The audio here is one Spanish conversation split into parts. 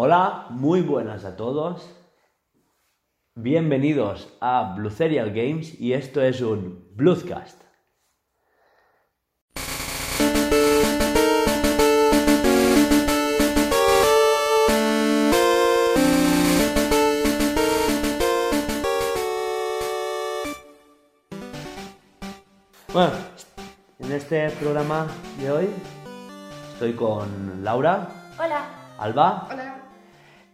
Hola, muy buenas a todos. Bienvenidos a Blue Serial Games y esto es un Bluescast. Bueno, en este programa de hoy estoy con Laura, Hola. Alba Hola.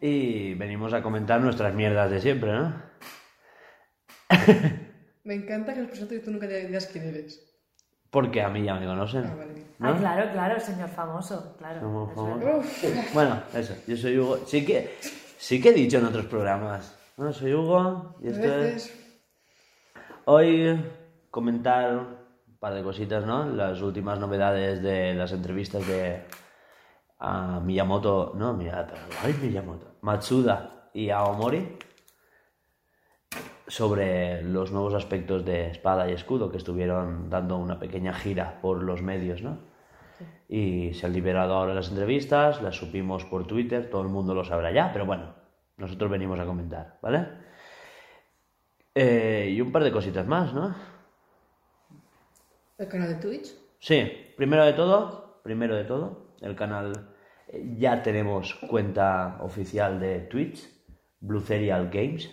Y venimos a comentar nuestras mierdas de siempre, ¿no? Me encanta que los presentes y tú nunca digas quién eres. Porque a mí ya me conocen. Ah, vale, bien. ¿no? Ah, claro, claro, señor famoso, claro. Somos es Bueno, eso, yo soy Hugo. Sí que, sí que he dicho en otros programas. Bueno, soy Hugo y esto es... Hoy comentar un par de cositas, ¿no? Las últimas novedades de las entrevistas de a Miyamoto, no, ay, Miyamoto, Matsuda y Aomori sobre los nuevos aspectos de espada y escudo que estuvieron dando una pequeña gira por los medios, ¿no? Y se han liberado ahora las entrevistas, las supimos por Twitter, todo el mundo lo sabrá ya, pero bueno, nosotros venimos a comentar, ¿vale? Eh, y un par de cositas más, ¿no? El canal de Twitch. Sí, primero de todo, primero de todo, el canal ya tenemos cuenta oficial de Twitch, Blue Serial Games,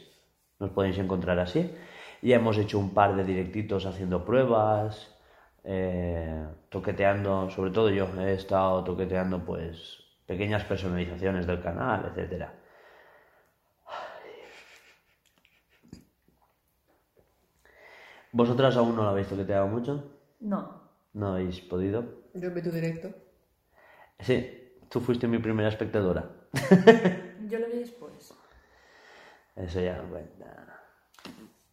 nos podéis encontrar así. Ya hemos hecho un par de directitos haciendo pruebas, eh, toqueteando, sobre todo yo he estado toqueteando pues pequeñas personalizaciones del canal, etcétera. ¿Vosotras aún no lo habéis toqueteado mucho? No. ¿No habéis podido? Yo vi tu directo. Sí, tú fuiste mi primera espectadora. Yo lo vi después. Eso ya no cuenta.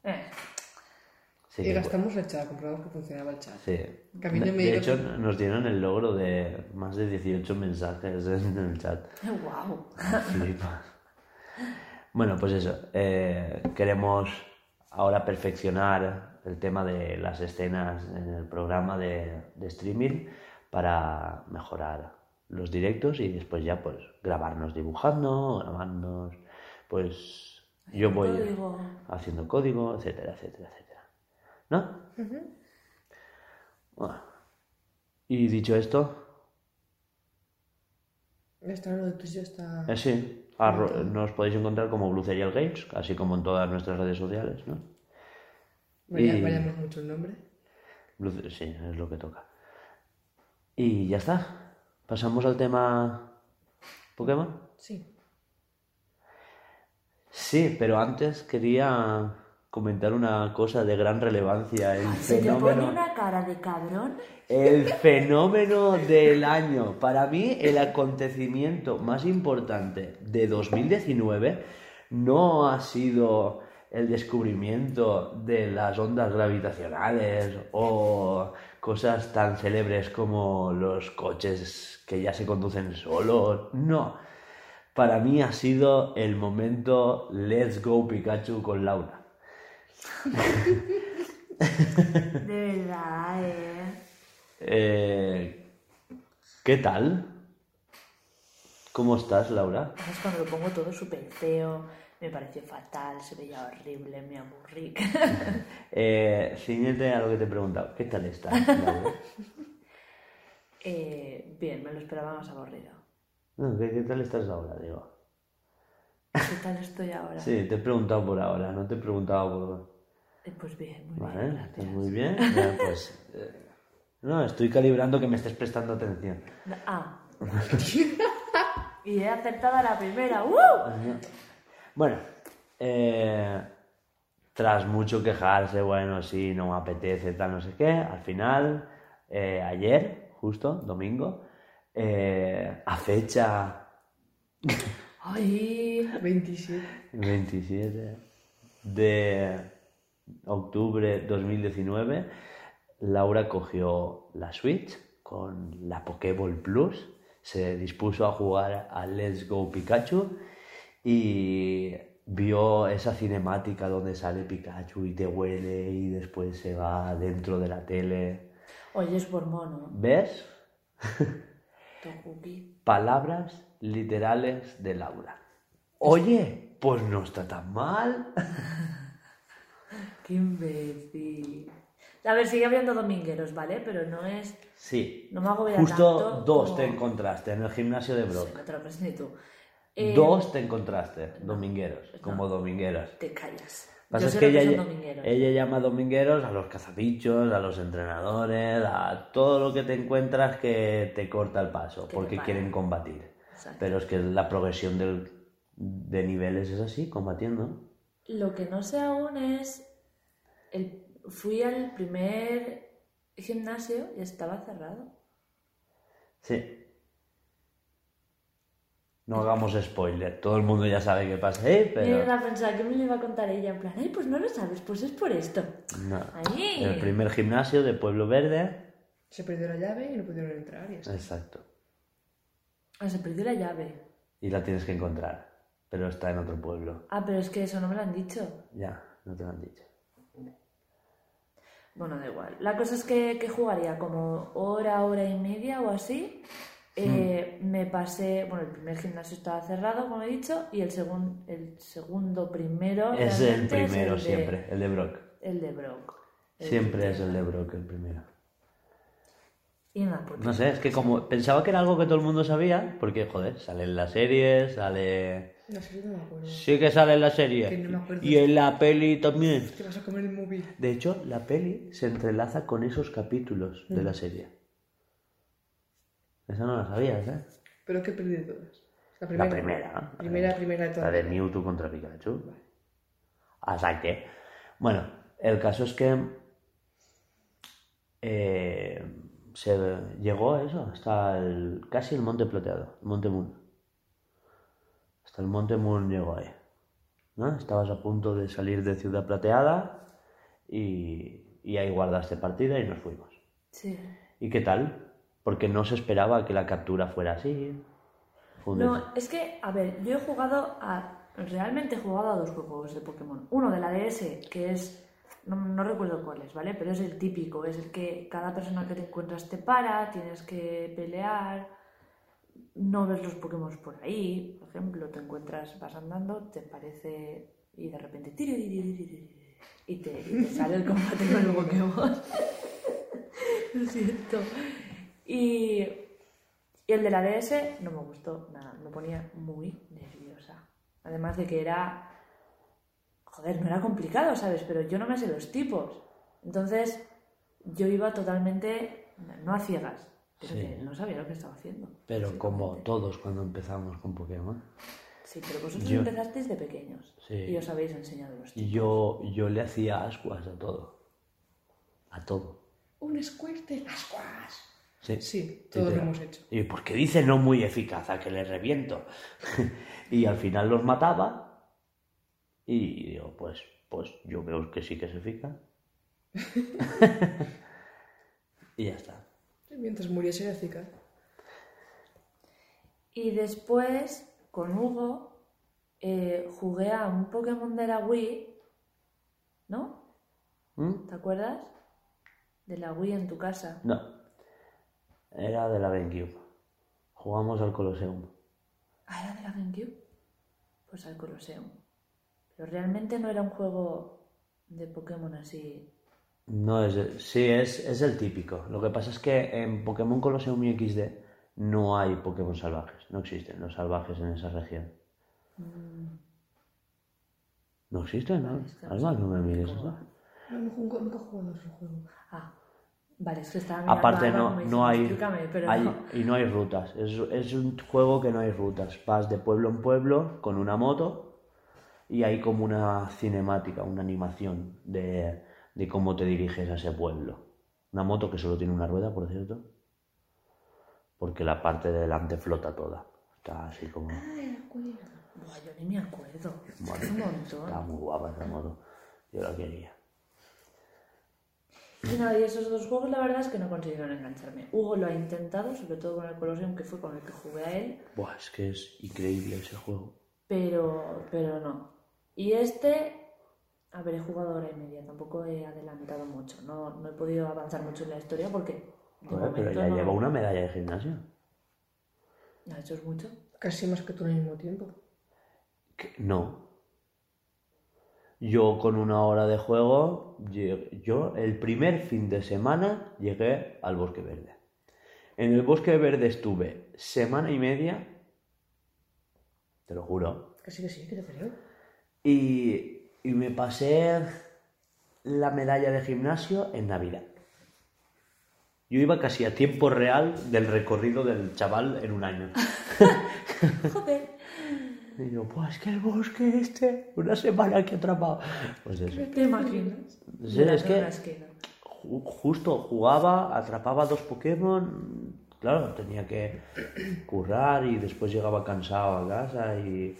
Eh, Sí, y que gastamos el chat, comprobamos que funcionaba el chat. sí. Que a mí no De, me de dijo hecho, que- nos dieron el logro de más de 18 mensajes en el chat. wow. Flipa. Bueno, pues eso. eh, queremos ahora perfeccionar el tema de las escenas en el programa de, de streaming para mejorar los directos y después ya pues grabarnos dibujando, grabarnos, pues yo voy Código. haciendo código, etcétera, etcétera, etcétera. ¿No? Bueno. Y dicho esto, Está lo ya está. Eh, sí, arro- nos podéis encontrar como Blue Serial Games, así como en todas nuestras redes sociales, ¿no? Vaya- y- Vayamos mucho el nombre. Blue- sí, es lo que toca. Y ya está. Pasamos al tema Pokémon. Sí. Sí, pero antes quería comentar una cosa de gran relevancia. El Se te pone fenómeno, una cara de cabrón. el fenómeno del año. Para mí, el acontecimiento más importante de 2019 no ha sido el descubrimiento de las ondas gravitacionales o cosas tan célebres como los coches que ya se conducen solos. No. Para mí ha sido el momento Let's Go Pikachu con Laura. De verdad, eh. Eh, ¿Qué tal? ¿Cómo estás, Laura? Es cuando lo pongo todo súper feo. Me pareció fatal, se veía horrible, me aburrí. Eh, ciñete a lo que te he preguntado. ¿Qué tal estás, Laura? eh, bien, me lo esperaba más aburrido. No, ¿qué, qué tal estás ahora, digo? ¿Qué tal estoy ahora? Sí, te he preguntado por ahora, no te he preguntado por... Eh, Pues bien, muy Vale, bien. estás gracias. muy bien. Ya, pues... eh, No, estoy calibrando que me estés prestando atención. Ah. y he acertado a la primera. ¡Uh! Bueno, eh, tras mucho quejarse, bueno, sí, no me apetece, tal, no sé qué, al final, eh, ayer, justo, domingo, eh, a fecha ¡Ay! 27. 27 de octubre 2019, Laura cogió la Switch con la Pokéball Plus, se dispuso a jugar a Let's Go Pikachu y vio esa cinemática donde sale Pikachu y te huele y después se va dentro de la tele. Oye, es por mono. ¿Ves? Palabras literales de Laura. Oye, pues no está tan mal. Qué imbécil. A ver, sigue habiendo domingueros, ¿vale? Pero no es. Sí. No me agobia Justo tanto dos como- te encontraste en el gimnasio de Brock. No te lo crees ni tú. Eh, Dos te encontraste, domingueros, como domingueros. Te callas. Pasa Yo es que ella, ella llama domingueros a los cazabichos, a los entrenadores, a todo lo que te encuentras que te corta el paso, Que porque quieren combatir. Exacto. Pero es que la progresión del- de niveles es así, combatiendo. Lo que no sé aún es. El... Fui al primer gimnasio y estaba cerrado. Sí. No hagamos spoiler, todo el mundo ya sabe qué pasa ahí, Y pero... era pensar que me lo iba a contar ella en plan, ay, pues no lo sabes, pues es por esto. No. Ahí. El primer gimnasio de Pueblo Verde. Se perdió la llave y no pudieron entrar y está. Exacto. Ah, se perdió la llave. Y la tienes que encontrar, pero está en otro pueblo. Ah, pero es que eso no me lo han dicho. Ya, no te lo han dicho. Bueno, da igual. La cosa es que, que jugaría como hora, hora y media o así. Eh, Me pasé, bueno, el primer gimnasio estaba cerrado, como he dicho, y el, segun- el segundo primero. Es el primero el de- siempre, el de Brock. El de Brock. El Siempre es el de Brock el primero. Y nada, porque No sé, es que como pensaba que era algo que todo el mundo sabía, porque joder, sale en la serie, sale... No sé, no me acuerdo. Sí que sale en la Que serie. no me. Y en la peli también. Te vas a comer el móvil. De hecho, la peli se entrelaza con esos capítulos de la serie. Esa no la sabías, ¿eh? ¿Pero qué peli de todas? La La primera. primera. Primera, primera de La todas. de Mewtwo contra Pikachu. Hasta que. Bueno, el caso es que. eh, se llegó a eso, hasta el, casi el Monte Plateado, el Monte Moon. Hasta el Monte Moon llegó ahí. ¿no? Estabas a punto de salir de Ciudad Plateada y, y ahí guardaste partida y nos fuimos. Sí. ¿Y qué tal? Porque no se esperaba que la captura fuera así. No, es que, a ver, yo he jugado a. Realmente he jugado a dos juegos de Pokémon. Uno de la DS, que es. No, recuerdo cuál es, ¿vale? Pero es el típico, es el que cada persona que te encuentras te para, tienes que pelear, no ves los Pokémon por ahí. Por ejemplo, te encuentras, vas andando, te parece. y de repente. tiri, y te, y te sale el combate con el Pokémon. Lo siento. Y. Y el de la DS no me gustó nada, me ponía muy nerviosa. Además de que era. Joder, no era complicado, ¿sabes? Pero yo no me sé los tipos. Entonces, yo iba totalmente. No a ciegas, pero Sí. que no sabía lo que estaba haciendo. Pero como todos cuando empezamos con Pokémon. Sí, pero vosotros Yo- empezasteis de pequeños. Sí. Y os habéis enseñado los tipos. Y yo, yo le hacía ascuas a todo. A todo. Un Squirtle. ¡Ascuas! Sí. Sí, todos lo hemos hecho. Y porque dice no muy eficaz, a que le reviento. y al final los mataba. Y digo, pues, pues yo veo que sí que es eficaz. y ya está. Mientras muriese era eficaz. Y después, con Hugo, eh, jugué a un Pokémon de la Wii, ¿no? ¿Mm? ¿Te acuerdas? De la Wii en tu casa. No. Era de la GameCube. Jugamos al Colosseum. Ah, era de la GameCube. Pues al Colosseum. Pero realmente no era un juego de Pokémon así. No es, sí, es, es el típico. Lo que pasa es que en Pokémon Colosseum y XD no hay Pokémon salvajes. No existen los salvajes en esa región. No existen, ¿no? Es que no Alba, no me mires. No, nunca he jugado a ese juego. Ah, vale, es que mirando Aparte no, no hay, pero hay- no. y no hay rutas. Es, es un juego que no hay rutas. Vas de pueblo en pueblo con una moto y hay como una cinemática, una animación de, de cómo te diriges a ese pueblo. Una moto que solo tiene una rueda, por cierto. Porque la parte de delante flota toda. Está así como... Cuero. Buah, yo ni me acuerdo. Bueno, Es un montón. Está muy guapa esa moto. Yo la quería. Y nada, y esos dos juegos la verdad es que no consiguieron engancharme. Hugo lo ha intentado, sobre todo con el Colosseum, que fue con el que jugué a él, Buah, es que es increíble ese juego. pero, pero no. Y este, a ver, he jugado hora y media, tampoco he adelantado mucho, no, no he podido avanzar mucho en la historia porque Joder, pero ya no- lleva una medalla de gimnasio. No, eso es mucho. Casi más que tú al mismo tiempo. Que- No. Yo con una hora de juego, yo el primer fin de semana llegué al Bosque Verde. En el Bosque Verde estuve semana y media, te lo juro, Casi que sí, que te creo. y, y me pasé la medalla de gimnasio en Navidad. Yo iba casi a tiempo real del recorrido del chaval en un año. Joder. Y yo, pues es que el bosque este, una semana que he atrapado. Pues eso. ¿Te imaginas? Sí, es que-. Ju- Justo jugaba, atrapaba dos Pokémon. Claro, tenía que currar y después llegaba cansado a casa y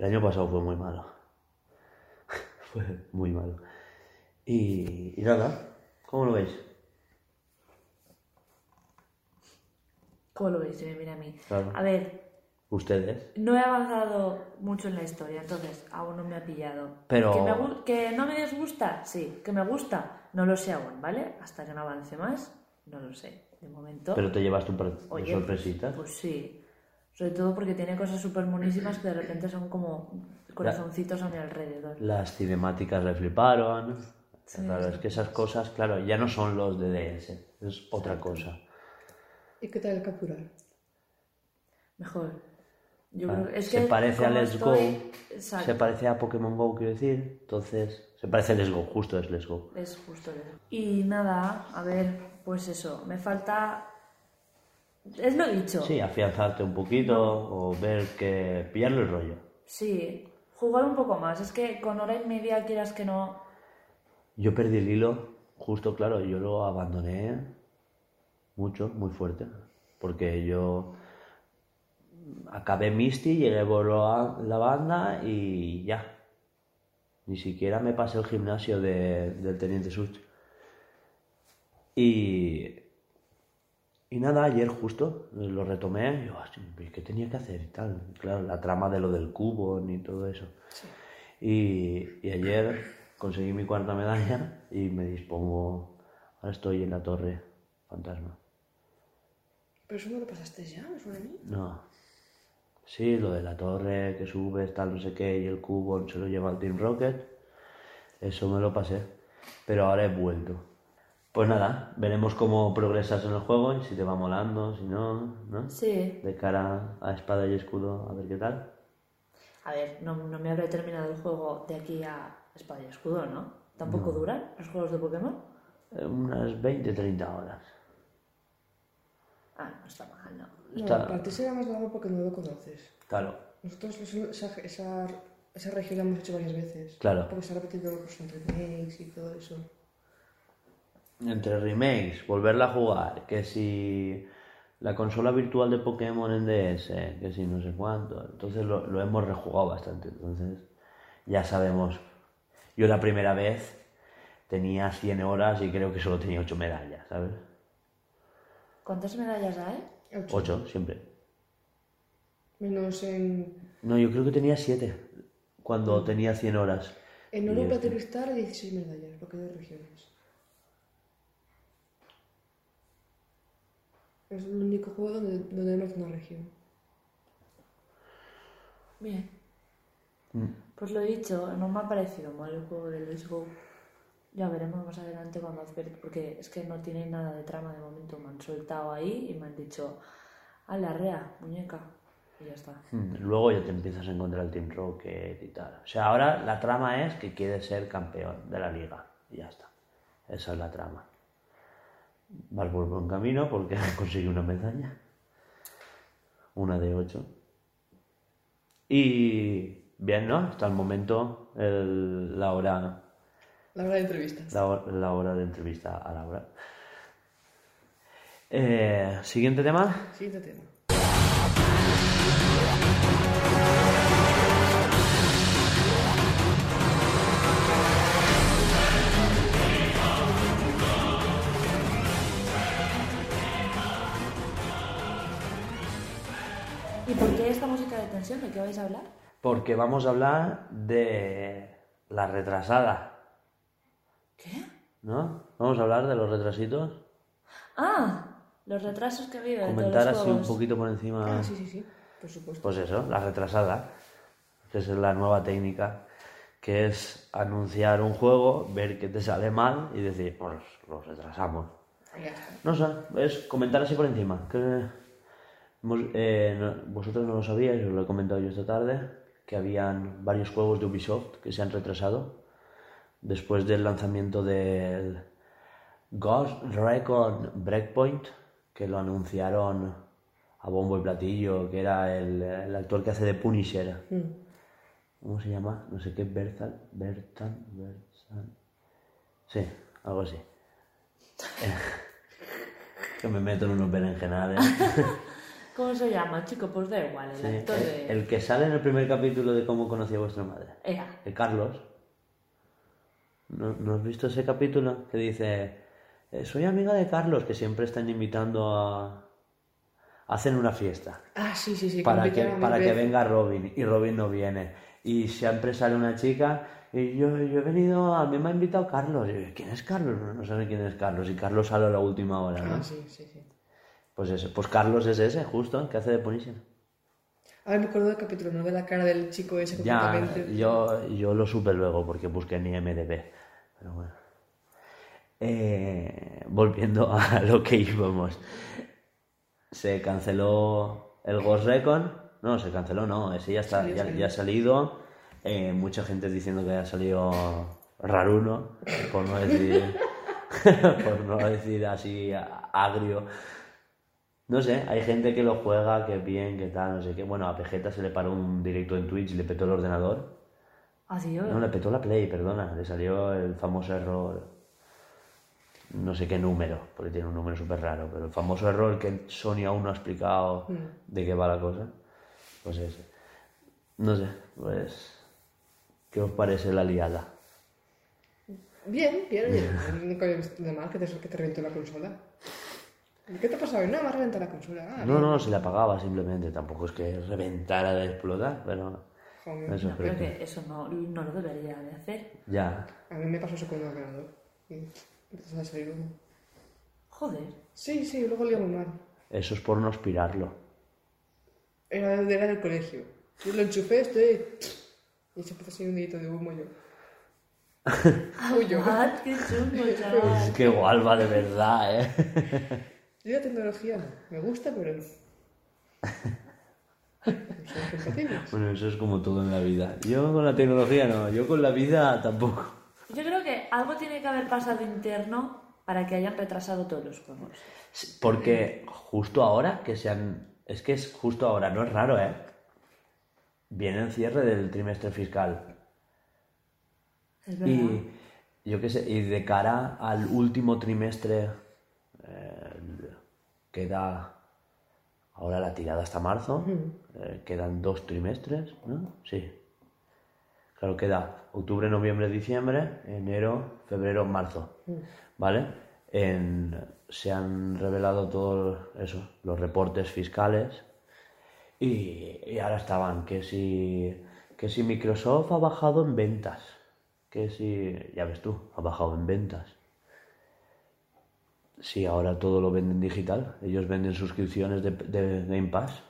el año pasado fue muy malo. fue muy malo. Y, y nada, ¿cómo lo veis? ¿Cómo lo veis? Me mira a mí. Claro. A ver, Ustedes. no he avanzado mucho en la historia, entonces aún no me ha pillado. Pero- ¿Que, me gu- que no me disgusta? Sí. ¿Que me gusta? No lo sé aún, ¿vale? Hasta que no avance más, no lo sé. De momento. Pero te llevaste un par de Oye, sorpresitas. Pues sí. Sobre todo porque tiene cosas súper monísimas que de repente son como corazoncitos a mi alrededor. Las cinemáticas le fliparon. Sí, claro, sí. es que esas cosas, claro, ya no son los de DS, es otra cosa. ¿Y qué tal el capturar? Mejor. Yo Ah, creo que es se que parece a Let's estoy- Go. Exacto. Se parece a Pokémon Go, quiero decir. Entonces, se parece a Let's Go, justo es Let's Go. Es justo eso. Y nada, a ver, pues eso, me falta... Es lo dicho. Sí, afianzarte un poquito o ver que. pillarle el rollo. Sí, jugar un poco más. Es que con hora y media quieras que no... Yo perdí el hilo, justo, claro, yo lo abandoné mucho, muy fuerte. Porque yo acabé Misty, llegué por la banda y ya. Ni siquiera me pasé el gimnasio de- del Teniente Such. Y, y nada, ayer justo lo retomé. y Yo, "Hostia, ¿qué tenía que hacer y tal? Claro, la trama de lo del cubo ni todo eso. Y, y ayer conseguí mi cuarta medalla y me dispongo. Ahora estoy en la torre fantasma. ¿Pero eso no lo pasaste ya? ¿Me suena a mí? No. Sí, lo de la torre que subes, tal, no sé qué, y el cubo se lo lleva al Team Rocket. Eso me lo pasé. Pero ahora he vuelto. Pues nada, veremos cómo progresas en el juego y si te va molando, si no, ¿no? Sí. De cara a espada y escudo, a ver qué tal. A ver, no, no me habré terminado el juego de aquí a Espada y Escudo, ¿no? ¿Tampoco duran los juegos de Pokémon? Eh, Unas 20, 30 horas. Ah, no está mal, ¿no? No, Está- para ti será más largo porque no lo conoces. Claro, Nosotros esa, esa, esa región la hemos hecho varias veces. Claro. Porque se ha repetido pues, entre remakes y todo eso. entre remakes, volverla a jugar, que si la consola virtual de Pokémon en DS, que si no sé cuánto, entonces lo, lo hemos rejugado bastante, entonces ya sabemos. Yo la primera vez tenía 100 horas y creo que solo tenía 8 medallas, ¿sabes? ¿Cuántas medallas hay? Ocho. 8 siempre. Menos en, No, yo creo que tenía 7 cuando tenía 100 horas. en oro, plata y cristal hay 16 medallas, porque hay dos regiones. Es el único juego donde, más de una región. Bien. Mm. Pues lo he dicho, no me ha parecido mal el juego de Let's Go. Ya veremos más adelante cuando porque es que no tiene nada de trama de momento. Me han soltado ahí y me han dicho, a la rea, muñeca. Y ya está. Mm, Luego ya te empiezas a encontrar el Team Rocket y tal. O sea, ahora la trama es que quieres ser campeón de la liga. Y ya está. Esa es la trama. Vas por buen camino porque has conseguido una medalla. Una de ocho. Y bien, ¿no? Hasta el momento la hora La hora de entrevistas. la, hor- la hora de entrevista a Laura. Eh, Siguiente tema. Siguiente tema. ¿Y por qué esta música de tensión? ¿De qué vais a hablar? Porque vamos a hablar de la retrasada. ¿No? Vamos a hablar de los retrasitos. Ah, los retrasos que de Comentar todos los así un poquito por encima. Ah, sí, sí, sí. Por supuesto. Pues eso, la retrasada, que es la nueva técnica, que es anunciar un juego, ver que te sale mal y decir, pues lo retrasamos. Ya está. No sé, es comentar así por encima. Que eh, no- vosotros no lo sabíais, os lo he comentado yo esta tarde, que habían varios juegos de Ubisoft que se han retrasado después del lanzamiento del Ghost Recon Breakpoint, que lo anunciaron a bombo y platillo, que era el, el actor que hace de Punisher. Mm. ¿Cómo se llama? No sé qué, Bertan, Bertan, Bertan. Sí, algo así. que me meto en unos berenjenales. ¿Cómo se llama, chico? Pues da igual, el Sí, actor el, de... el que sale en el primer capítulo de cómo conocí a vuestra madre. Ea. De Carlos. ¿No, ¿no has visto ese capítulo? Que dice, "Eh, soy amiga de Carlos, que siempre están invitando a... Hacen una fiesta. Ah, sí, sí, sí. para que, para que venga Robin y Robin no viene. Y siempre sale una chica y yo, yo he venido, a mí me ha invitado Carlos. Yo, ¿Quién es Carlos? No, no saben quién es Carlos. Y Carlos sale a la última hora, ¿no? Ah, sí, sí, sí. Pues ese, pues Carlos es ese, justo, que hace de Punisher. Ahora me acuerdo del capítulo, ¿no? De la cara del chico ese Ya, completamente. yo, yo lo supe luego porque busqué en IMDB. Pero bueno. Eh, volviendo a lo que íbamos. Se canceló el Ghost Recon. No, se canceló, no. Ese ya, está, Salió, ya, salió. ya ha salido. Eh, mucha gente diciendo que ha salido raruno, por no decir, por no decir así agrio. No sé, hay gente que lo juega, que bien, que tal, no sé qué. Bueno, a Vegeta se le paró un directo en Twitch y le petó el ordenador. Adiós. No, le petó la Play, perdona. Le salió el famoso error. No sé qué número, porque tiene un número súper raro, pero el famoso error que Sony aún no ha explicado de qué va la cosa. Pues ese. No sé, pues. ¿Qué os parece la liada? Bien, bien, oye. Nunca había visto nada más que te, que te reventó la consola. ¿Qué te ha pasado? No, me ha reventado la consola. Ah, No, bien. no, se le apagaba simplemente. Tampoco es que reventara de explotar, pero. Joder. Eso No, creo que. eso no, no lo debería de hacer. Ya. A mí me pasó eso con el ordenador. Y empezó a salir humo. Joder. Sí, sí, luego olía muy mal. Eso es por no aspirarlo. Era, era del colegio. Yo lo enchufé, estoy... Y se empezó a salir un dedito de humo yo. Ah, qué chungo, chaval. Es que igual va de verdad, ¿eh? Yo la tecnología no. Me gusta, pero no. Bueno, eso es como todo en la vida. Yo con la tecnología no, yo con la vida tampoco. Yo creo que algo tiene que haber pasado interno para que hayan retrasado todos los juegos. Porque justo ahora que sean... Es que es justo ahora, no es raro, ¿eh? Viene el cierre del trimestre fiscal. Es verdad. Y yo qué sé, y de cara al último trimestre eh, queda ahora la tirada hasta marzo, eh, quedan dos trimestres, ¿no? Sí. Claro, queda octubre, noviembre, diciembre, enero, febrero, marzo, ¿vale? En- se han revelado todos eso, los reportes fiscales y, y ahora estaban que si, que si Microsoft ha bajado en ventas, que si, ya ves tú, ha bajado en ventas. Sí, ahora todo lo venden digital, ellos venden suscripciones de, de Game Pass.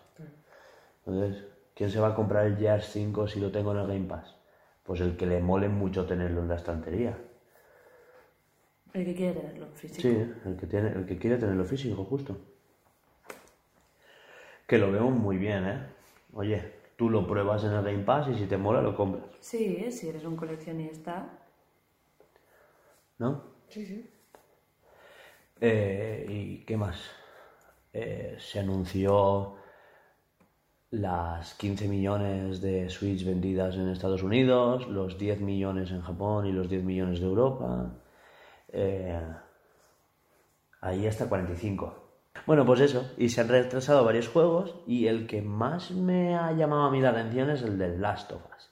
Entonces, ¿quién se va a comprar el Gears 5 si lo tengo en el Game Pass? Pues el que le mole mucho tenerlo en la estantería. El que quiere tenerlo físico. Sí, el que, tiene, el que quiere tenerlo físico, justo. Que lo veo muy bien, ¿eh? Oye, tú lo pruebas en el Game Pass y si te mola lo compras, Sí, si eres un coleccionista. ¿no? Sí, sí. Eh, ¿Y qué más? Eh, se anunció las 15 millones de Switch vendidas en Estados Unidos, los 10 millones en Japón y los 10 millones de Europa. Eh, ahí hasta 45. Bueno, pues eso, y se han retrasado varios juegos y el que más me ha llamado a mí la atención es el del Last of Us.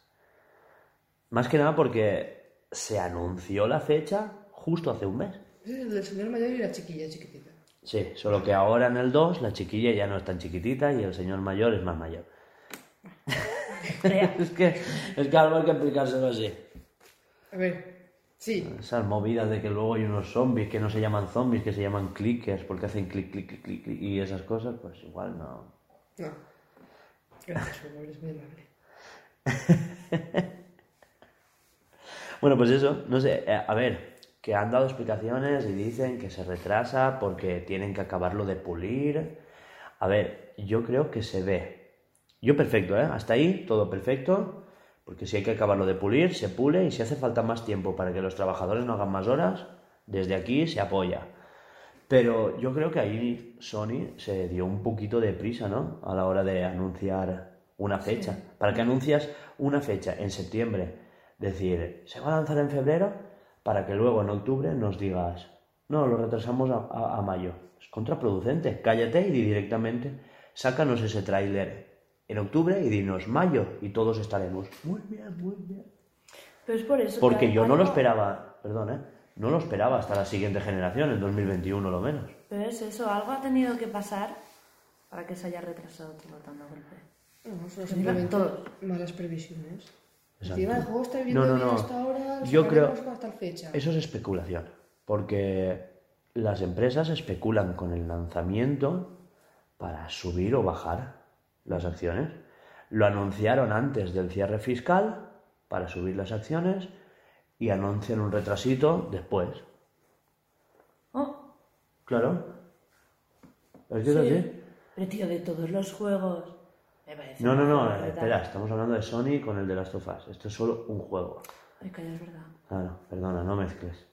Más que nada porque se anunció la fecha justo hace un mes. El del señor mayor y la chiquilla chiquitita. Sí, solo que ahora en el 2 la chiquilla ya no es tan chiquitita y el señor mayor es más mayor. Es, que, es que algo hay que explicárselo así. A ver, sí. Esas movidas de que luego hay unos zombies que no se llaman zombies, que se llaman clickers porque hacen clic, clic, clic, clic, clic y esas cosas, pues igual no. No. Gracias, mi amor, es muy amable. Bueno, pues eso, no sé, eh, a ver, que han dado explicaciones y dicen que se retrasa porque tienen que acabarlo de pulir. A ver, yo creo que se ve. Yo perfecto, ¿eh? Hasta ahí todo perfecto, porque si hay que acabarlo de pulir, se pule y si hace falta más tiempo para que los trabajadores no hagan más horas, desde aquí se apoya. Pero yo creo que ahí Sony se dio un poquito de prisa, ¿no? A la hora de anunciar una fecha. ¿Para qué anuncias una fecha en septiembre? Decir, se va a lanzar en febrero para que luego en octubre nos digas, no, lo retrasamos a, a- a mayo. Es contraproducente. Cállate y di directamente, sácanos ese tráiler en octubre y dinos mayo y todos estaremos. Muy bien, muy bien. Pero es por eso. que Porque yo no lo esperaba, perdón, ¿eh? No lo esperaba hasta la siguiente generación, en 2021 lo menos. Pero es eso, algo ha tenido que pasar para que se haya retrasado todo tan golpe. No, simplemente malas previsiones. Exacto. Encima el juego está viviendo No, no, bien no. hasta ahora, Yo creo- fecha. Eso es especulación, porque las empresas especulan con el lanzamiento para subir o bajar las acciones. Lo anunciaron antes del cierre fiscal para subir las acciones y anuncian un retrasito después. Oh, Claro. ¿Es que es sí. así? Pero tío, de todos los juegos. No, no, no, espera, estamos hablando de Sony con el de Last of Us. Esto es solo un juego. Ay, calla, es verdad. Claro, perdona, no mezcles.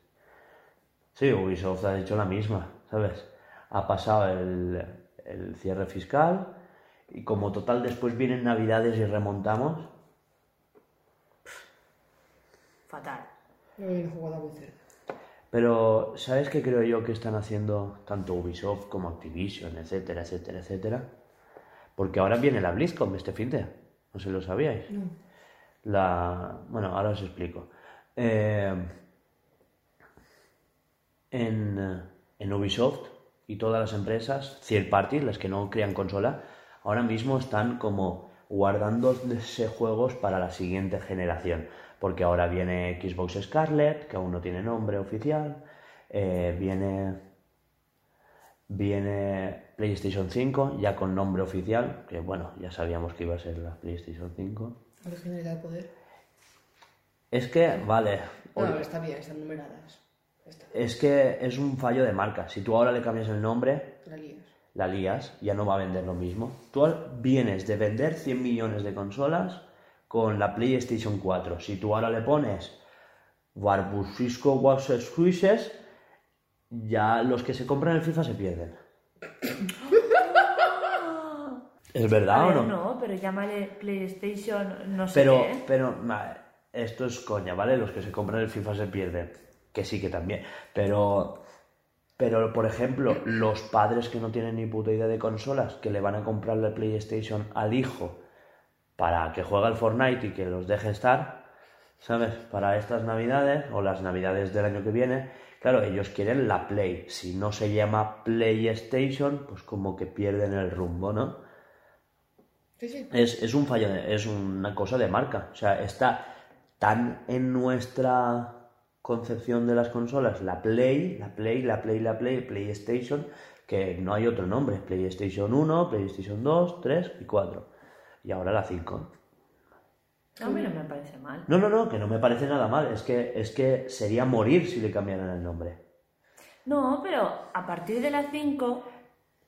Sí, Ubisoft ha dicho la misma, ¿sabes? Ha pasado el, el cierre fiscal y como total después vienen navidades y remontamos, Fatal. No viene jugada muy cerca. pero ¿sabes qué creo yo que están haciendo tanto Ubisoft como Activision, etcétera, etcétera, etcétera? Porque ahora viene la BlizzCon este fin de, no sé si lo sabíais. La, bueno, ahora os explico. Eh, en, eh, en Ubisoft y todas las empresas, third party, las que no crean consola, ahora mismo están como guardándose juegos para la siguiente generación. Porque ahora viene Xbox Scarlet, que aún no tiene nombre oficial, eh, viene Viene PlayStation 5, ya con nombre oficial, que bueno, ya sabíamos que iba a ser la PlayStation 5. Originalidad de poder. Es que, vale, No, está bien, están numeradas. Es que es un fallo de marca. Si tú ahora le cambias el nombre, La lías. la lías, ya no va a vender lo mismo. Tú vienes de vender 100 millones de consolas con la PlayStation 4. Si tú ahora le pones Barbusisco Waxes Squishes, ya los que se compran el FIFA se pierden. ¿Es verdad o no? no, pero llámale PlayStation, no sé Pero, qué. pero, esto es coña, ¿vale? Los que se compran el FIFA se pierden. Que sí, que también. Pero, pero, por ejemplo, los padres que no tienen ni puta idea de consolas, que le van a comprar la PlayStation al hijo para que juegue al Fortnite y que los deje estar, ¿sabes? Para estas navidades o las navidades del año que viene, claro, ellos quieren la Play. Si no se llama PlayStation, pues como que pierden el rumbo, ¿no? Sí, sí. Es, es un fallo, es una cosa de marca. O sea, está tan en nuestra concepción de las consolas la Play, la Play, la Play, la Play, PlayStation, que no hay otro nombre. PlayStation 1, PlayStation 2, 3 y 4. Y ahora la 5. A mí no me parece mal. No, no, no, que no me parece nada mal. Es que, es que sería morir si le cambiaran el nombre. No, pero a partir de las 5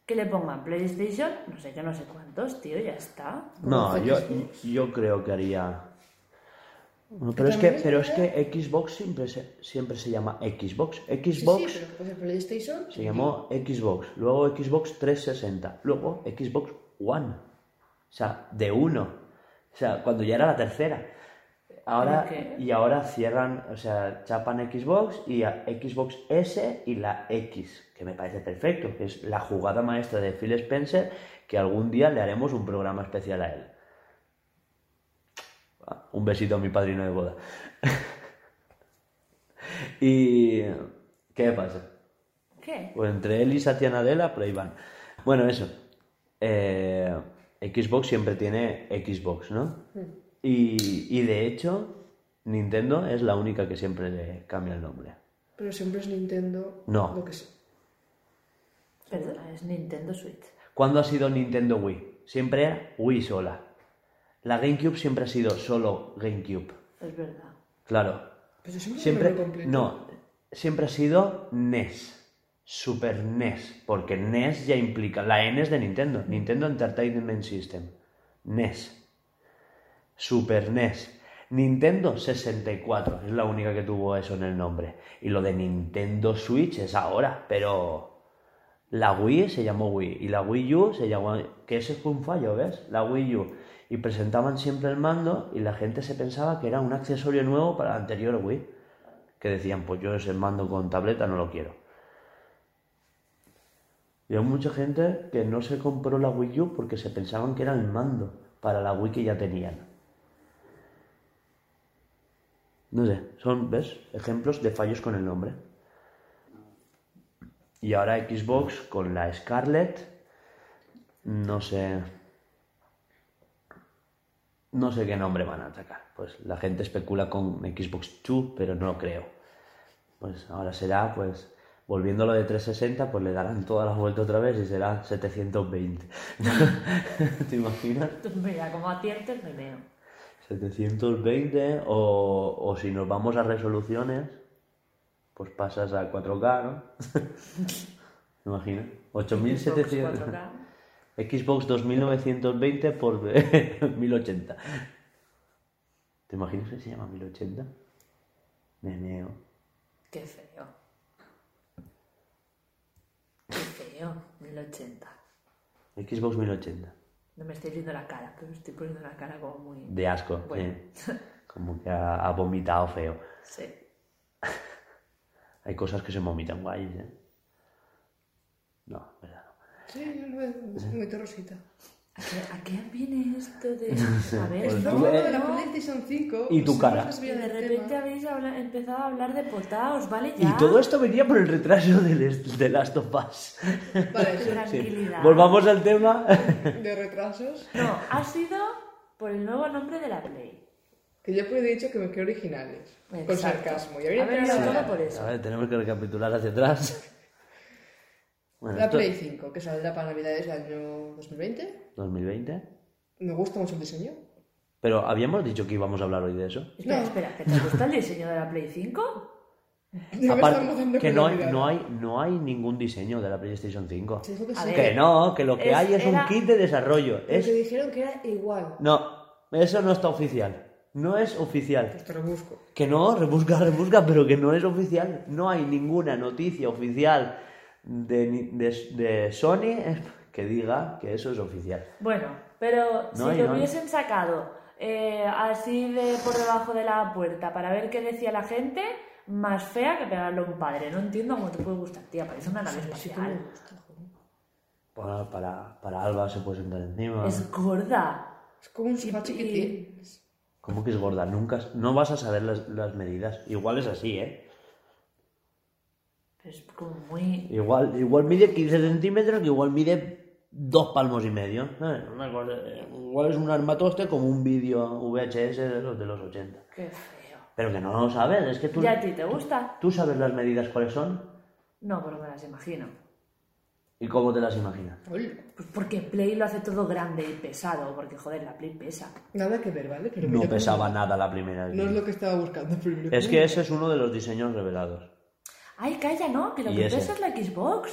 que le pongan PlayStation, no sé qué, no sé cuántos, tío, ya está. No, yo, yo creo que haría. Pero es que, pero es que Xbox siempre se, siempre se llama Xbox. Sí, Xbox sí, pero pues el PlayStation. se llamó Xbox, luego Xbox 360, luego Xbox One. O sea, de uno. O sea, cuando ya era la tercera. Ahora, ¿Por qué? y ahora cierran, o sea, chapan Xbox y a Xbox S y la X, que me parece perfecto, que es la jugada maestra de Phil Spencer, que algún día le haremos un programa especial a él. Un besito a mi padrino de boda. y... ¿Qué pasa? ¿Qué? Pues entre él y Satya Nadella, por ahí van. Bueno, eso. Eh, Xbox siempre tiene Xbox, ¿no? Y, y de hecho, Nintendo es la única que siempre le cambia el nombre. Pero siempre es Nintendo. No. Lo que sea. Perdona, es Nintendo Switch. ¿Cuándo ha sido Nintendo Wii? Siempre era Wii sola. La GameCube siempre ha sido solo GameCube. Es verdad. Claro. Pero siempre, Siempre, no, siempre ha sido NES, Super NES, porque NES ya implica, la N es de Nintendo, Nintendo Entertainment System, NES, Super NES, Nintendo 64, es la única que tuvo eso en el nombre, y lo de Nintendo Switch es ahora, pero la Wii se llamó Wii, y la Wii U se llamó, que ese fue un fallo, ¿ves? La Wii U, y presentaban siempre el mando, y la gente se pensaba que era un accesorio nuevo para la anterior Wii que decían, pues yo ese mando con tableta no lo quiero. Y mucha gente que no se compró la Wii U porque se pensaban que era el mando para la Wii que ya tenían. No sé, son, ¿ves? Ejemplos de fallos con el nombre. Y ahora Xbox con la Scarlett, no sé. No sé qué nombre van a sacar. Pues la gente especula con Xbox 2, pero no lo creo. Pues ahora será, pues, volviendo a lo de 360, pues le darán toda la vuelta otra vez y será 720. ¿Te imaginas? Mira, como aciertes me veo. 720 o, o si nos vamos a resoluciones, pues pasas a 4K, ¿no? ¿Te imaginas? 8700. 4K. Xbox 2920 por 1080. ¿Te imaginas que se llama 1080? Me meo. Qué feo. Feo. 1080. Xbox 1080. No me estáis viendo la cara, pero me estoy poniendo la cara como muy... De asco, Bueno. Como que ha, ha vomitado feo. Sí. Hay cosas que se vomitan guays, ¿eh? No, verdad. no. Sí, yo lo veo muy rosita. ¿A qué, a viene esto de...? A ver, Pues no, tú, No, eh, de la. PlayStation 5. Y tu cara. desviado de repente tema. habéis habla- empezado a hablar de potaos, ¿vale? Y Ya. todo esto venía por el retraso del de Last of Us. Vale, sí. Tranquilidad. Volvamos al tema. De retrasos. No, ha sido por el nuevo nombre de la Play. Que yo he dicho que me quedé originales. Con Exacto. sarcasmo. Y habría Ha venido empezado todo por eso. A ver, tenemos que recapitular hacia atrás. Bueno, La esto- Play 5, que saldrá para Navidades del año 2020. 2020. Me gusta mucho el diseño. Pero habíamos dicho que íbamos a hablar hoy de eso. Espera, No. espera, ¿que te gusta el diseño de la Play 5? Ya me Aparte, que no hay, no, hay, no hay ningún diseño de la PlayStation 5. Sí, que sí. Que no, que lo que Es- hay es era- un kit de desarrollo. Es... que dijeron que era igual. No, eso no está oficial. No es oficial. Pues te lo busco. Que no, rebusca, rebusca, pero que no es oficial. No hay ninguna noticia oficial de, ni- de, de Sony eh, que diga que eso es oficial. Bueno, pero No si lo no hay. hubiesen sacado eh, así de por debajo de la puerta para ver qué decía la gente, más fea que pegarle a un padre. No entiendo cómo te puede gustar, tía. Parece una nave que espacial. Para, para, para Alba se puede sentar encima. Es gorda. Es como un Y- chiquitín. ¿Cómo que es gorda? Nunca, no vas a saber las, las medidas. Igual es así, ¿eh? Es como muy... Igual, igual mide 15 centímetros, que igual mide dos palmos y medio. Eh, una cosa- igual es un armatoste como un vídeo VHS de los de los 80. Qué feo. Pero que no lo sabes, es que tú, ¿Y a ti te gusta? tú sabes las medidas cuáles son No, pero me las imagino. y cómo te las imaginas. Pues porque Play lo hace todo grande y pesado, porque joder, la Play pesa. Nada que ver, ¿vale? Lo No pesaba como- nada la primera vez. No es lo que estaba buscando primero. Es que ese es uno de los diseños revelados. Ay, calla, no, que lo ¿Y que ese? pesa es la Xbox.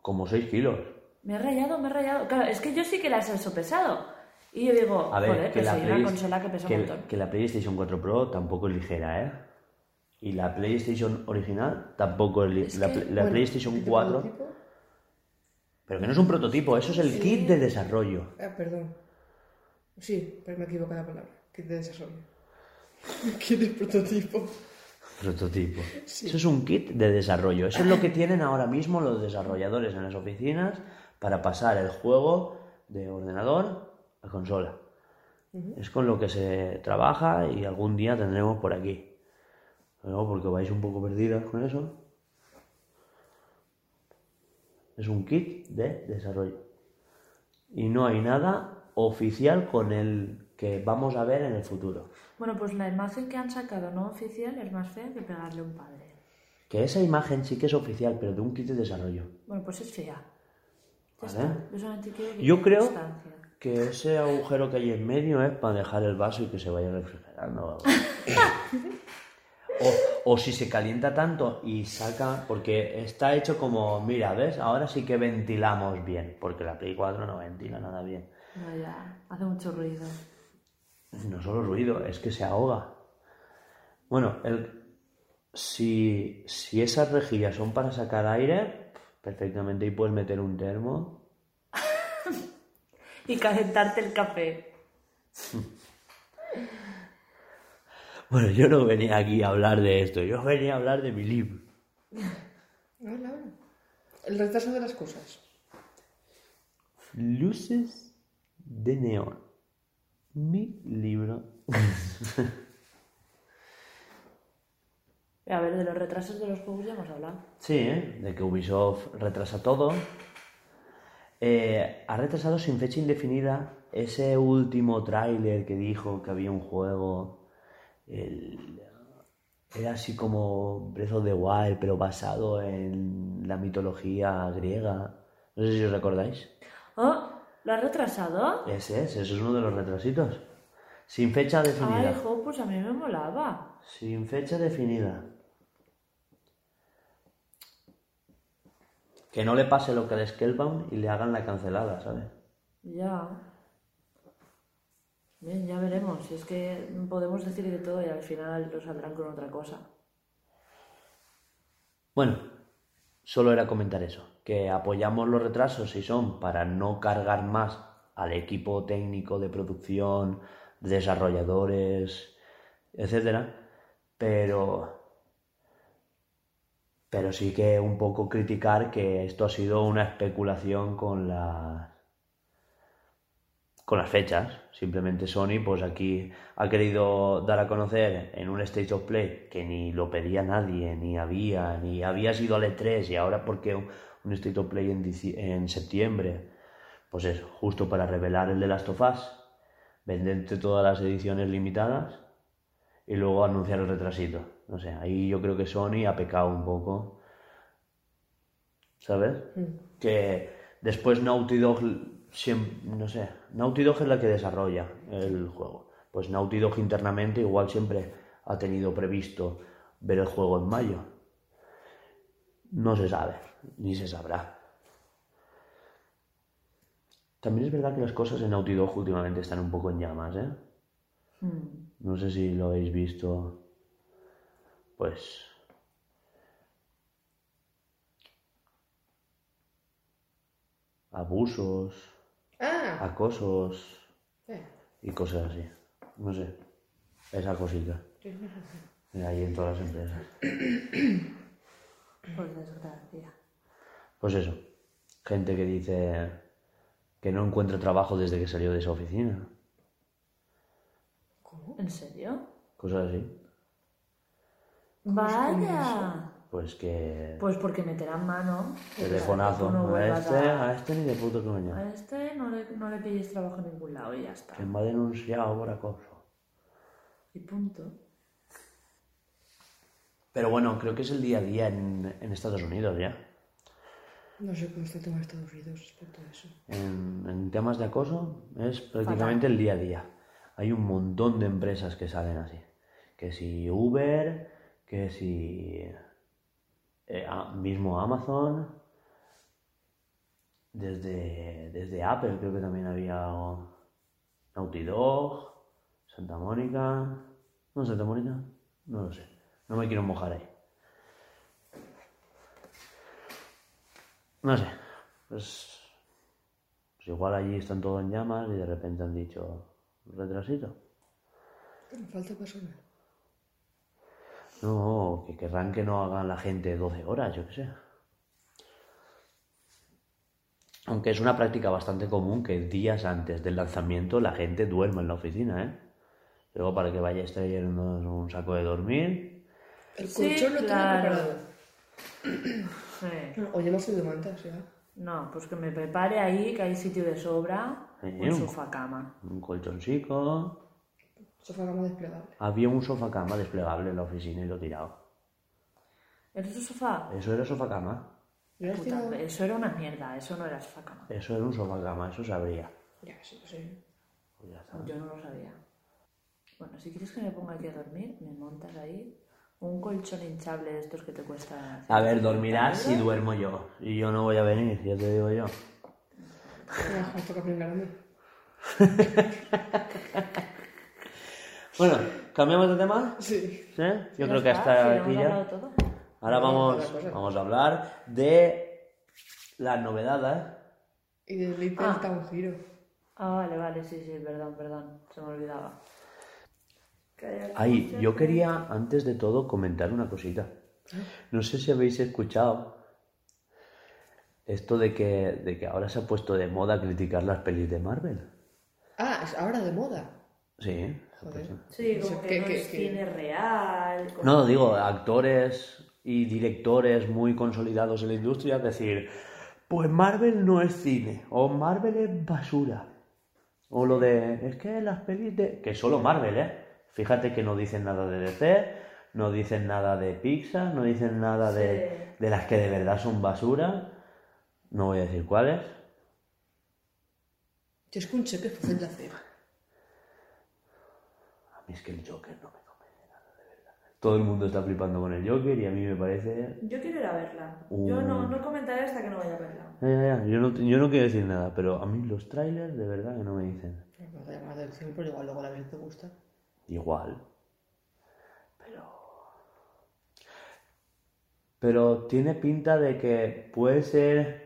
Como 6 kilos. Me he rayado, me he rayado. Claro, es que yo sí que las he sopesado. Y yo digo, A ver, joder, que, que la soy una consola que pesa que- un montón. que la PlayStation 4 Pro tampoco es ligera, ¿eh? Y la PlayStation original tampoco es, li- Es la, la bueno, PlayStation ¿este 4. prototipo? Pero que no es un prototipo, eso es el kit de desarrollo. Ah, perdón. Sí, pero me equivoco la palabra. Kit de desarrollo. Kit de prototipo. Prototipo. Eso es un kit de desarrollo. Eso es lo que tienen ahora mismo los desarrolladores en las oficinas para pasar el juego de ordenador a consola. Es con lo que se trabaja y algún día tendremos por aquí. No, porque vais un poco perdidas con eso. Es un kit de desarrollo. Y no hay nada oficial con el que vamos a ver en el futuro. Bueno, pues la imagen que han sacado no oficial es más fea que pegarle a un padre. Que esa imagen sí que es oficial, pero de un kit de desarrollo. Bueno, pues es fea. Ya Vale. Yo que creo que ese agujero que hay en medio es para dejar el vaso y que se vaya refrigerando. O, o si se calienta tanto y saca, porque está hecho como, mira, ¿ves? Ahora sí que ventilamos bien, porque la Play 4 no ventila nada bien. Vaya, hace mucho ruido. No solo ruido, es que se ahoga. Bueno, el, si, si esas rejillas son para sacar aire, perfectamente ahí puedes meter un termo. Y calentarte el café. Bueno, yo no venía aquí a hablar de esto, yo venía a hablar de mi libro. Habla. El retraso de las cosas. Luces de neón. Mi libro. A ver, de los retrasos de los juegos ya hemos hablado. Sí, ¿eh? de que Ubisoft retrasa todo. Eh, ha retrasado sin fecha indefinida ese último tráiler que dijo que había un juego. el- era así como Breath of the Wild, pero basado en la mitología griega. No sé si os recordáis. ¿Oh? ¿Lo has retrasado? Ese es, ese es uno de los retrasitos. Sin fecha Ay, definida. jo, pues a mí me molaba. Sin fecha definida. Que no le pase lo que al Scalebound y le hagan la cancelada, ¿sabes? Ya. Bien, ya veremos. Si es que podemos decir de todo y al final lo saldrán con otra cosa. Bueno, solo era comentar eso. Que apoyamos los retrasos si son para no cargar más al equipo técnico de producción, desarrolladores, etcétera. Pero pero sí que un poco criticar que esto ha sido una especulación con las con las fechas. Simplemente Sony, pues aquí ha querido dar a conocer en un State of Play que ni lo pedía nadie, ni había, ni había sido al E3 y ahora porque un, State of Play en, en septiembre, pues es justo para revelar el de Last of Us, venderte todas las ediciones limitadas y luego anunciar el retrasito. No sé, ahí yo creo que Sony ha pecado un poco. ¿Sabes? Que después Naughty Dog, siem- no sé, Naughty Dog es la que desarrolla el juego. Pues Naughty Dog internamente igual siempre ha tenido previsto ver el juego en mayo. No se sabe, ni se sabrá. También es verdad que las cosas en Naughty Dog últimamente están un poco en llamas, ¿eh? Hmm. No sé si lo habéis visto. Pues. Abusos, Ah, acosos eh. y cosas así. No sé. Esa cosita. Ahí en todas las empresas. Por desgracia. Pues eso. Gente que dice que no encuentra trabajo desde que salió de esa oficina. ¿En serio? Cosas así. Vaya. Pues que. Pues porque meterán mano. telefonazo. Tú no a este, a- a este ni de puto coño. A este no le, no le pilles trabajo en ningún lado y ya está. Que me ha denunciado por acoso. Y punto. Pero bueno, creo que es el día a día en, en Estados Unidos ya. No sé cómo está el tema de Estados Unidos respecto a eso. En, en temas de acoso es prácticamente el día a día. Hay un montón de empresas que salen así. Que si Uber, que si eh, mismo Amazon, desde, desde Apple creo que también había Naughty Dog, Santa Mónica. ¿No Santa Mónica? No lo sé. No me quiero mojar ahí. No sé. Pues, pues igual allí están todos en llamas y de repente han dicho retrasito. Pero falta personal. No, que querrán que no hagan la gente 12 horas, yo qué sé. Aunque es una práctica bastante común que días antes del lanzamiento la gente duerma en la oficina, ¿eh? Luego para que vayáis trayendo un saco de dormir. El Sí, colchón tengo claro. preparado. Sí. No, O llevamos el de mantas ya. No, pues que me prepare ahí, que hay sitio de sobra. Sí. Un sofá cama. Un colchoncico. Sofá cama desplegable. Había un sofá cama desplegable en la oficina y lo he tirado. ¿Eres un sofá? Eso era sofá cama. Eso era una mierda, eso no era sofá cama. Eso era un sofá cama, eso sabría. Ya, sí, lo sé. Pues ya está. Yo no lo sabía. Bueno, si quieres que me ponga aquí a dormir, me montas ahí un colchón hinchable de estos que te cuesta... A ver, 150 dormirás si duermo yo. Y yo no voy a venir, ya te digo yo. Bueno, ¿cambiamos de tema? Sí. ¿Sí? Yo creo que hasta aquí ya. Ahora Vamos a vamos, a hablar de las novedades. Y de Little Ah. Town Hero. Ah, vale, vale, sí, sí, perdón, perdón, se me olvidaba. Ay, yo quería, antes de todo, comentar una cosita. No sé si habéis escuchado esto de que, de que ahora se ha puesto de moda criticar las pelis de Marvel. Ah, es ahora de moda. Sí. Joder. Sí, como ¿Qué- que no qué- es qué? cine real. como- No, digo, actores y directores muy consolidados en la industria, decir, pues Marvel no es cine, o Marvel es basura. O lo de, es que las pelis de... Que solo Marvel, ¿eh? Fíjate que no dicen nada de DC, no dicen nada de Pixar, no dicen nada de, de las que de verdad son basura. No voy a decir cuáles. Yo escuché que fue la cera. A mí es que el Joker no me convence nada, de verdad. Todo el mundo está flipando con el Joker y a mí me parece Yo quiero ir a verla. Uh. Yo no, no comentaré hasta que no vaya a verla. Ya, ya, ya. Yo, no, yo no quiero decir nada, pero a mí los trailers de verdad que no me dicen. Me va a llamar la atención, pero igual luego la vez te gusta. Igual. Pero. Pero tiene pinta de que puede ser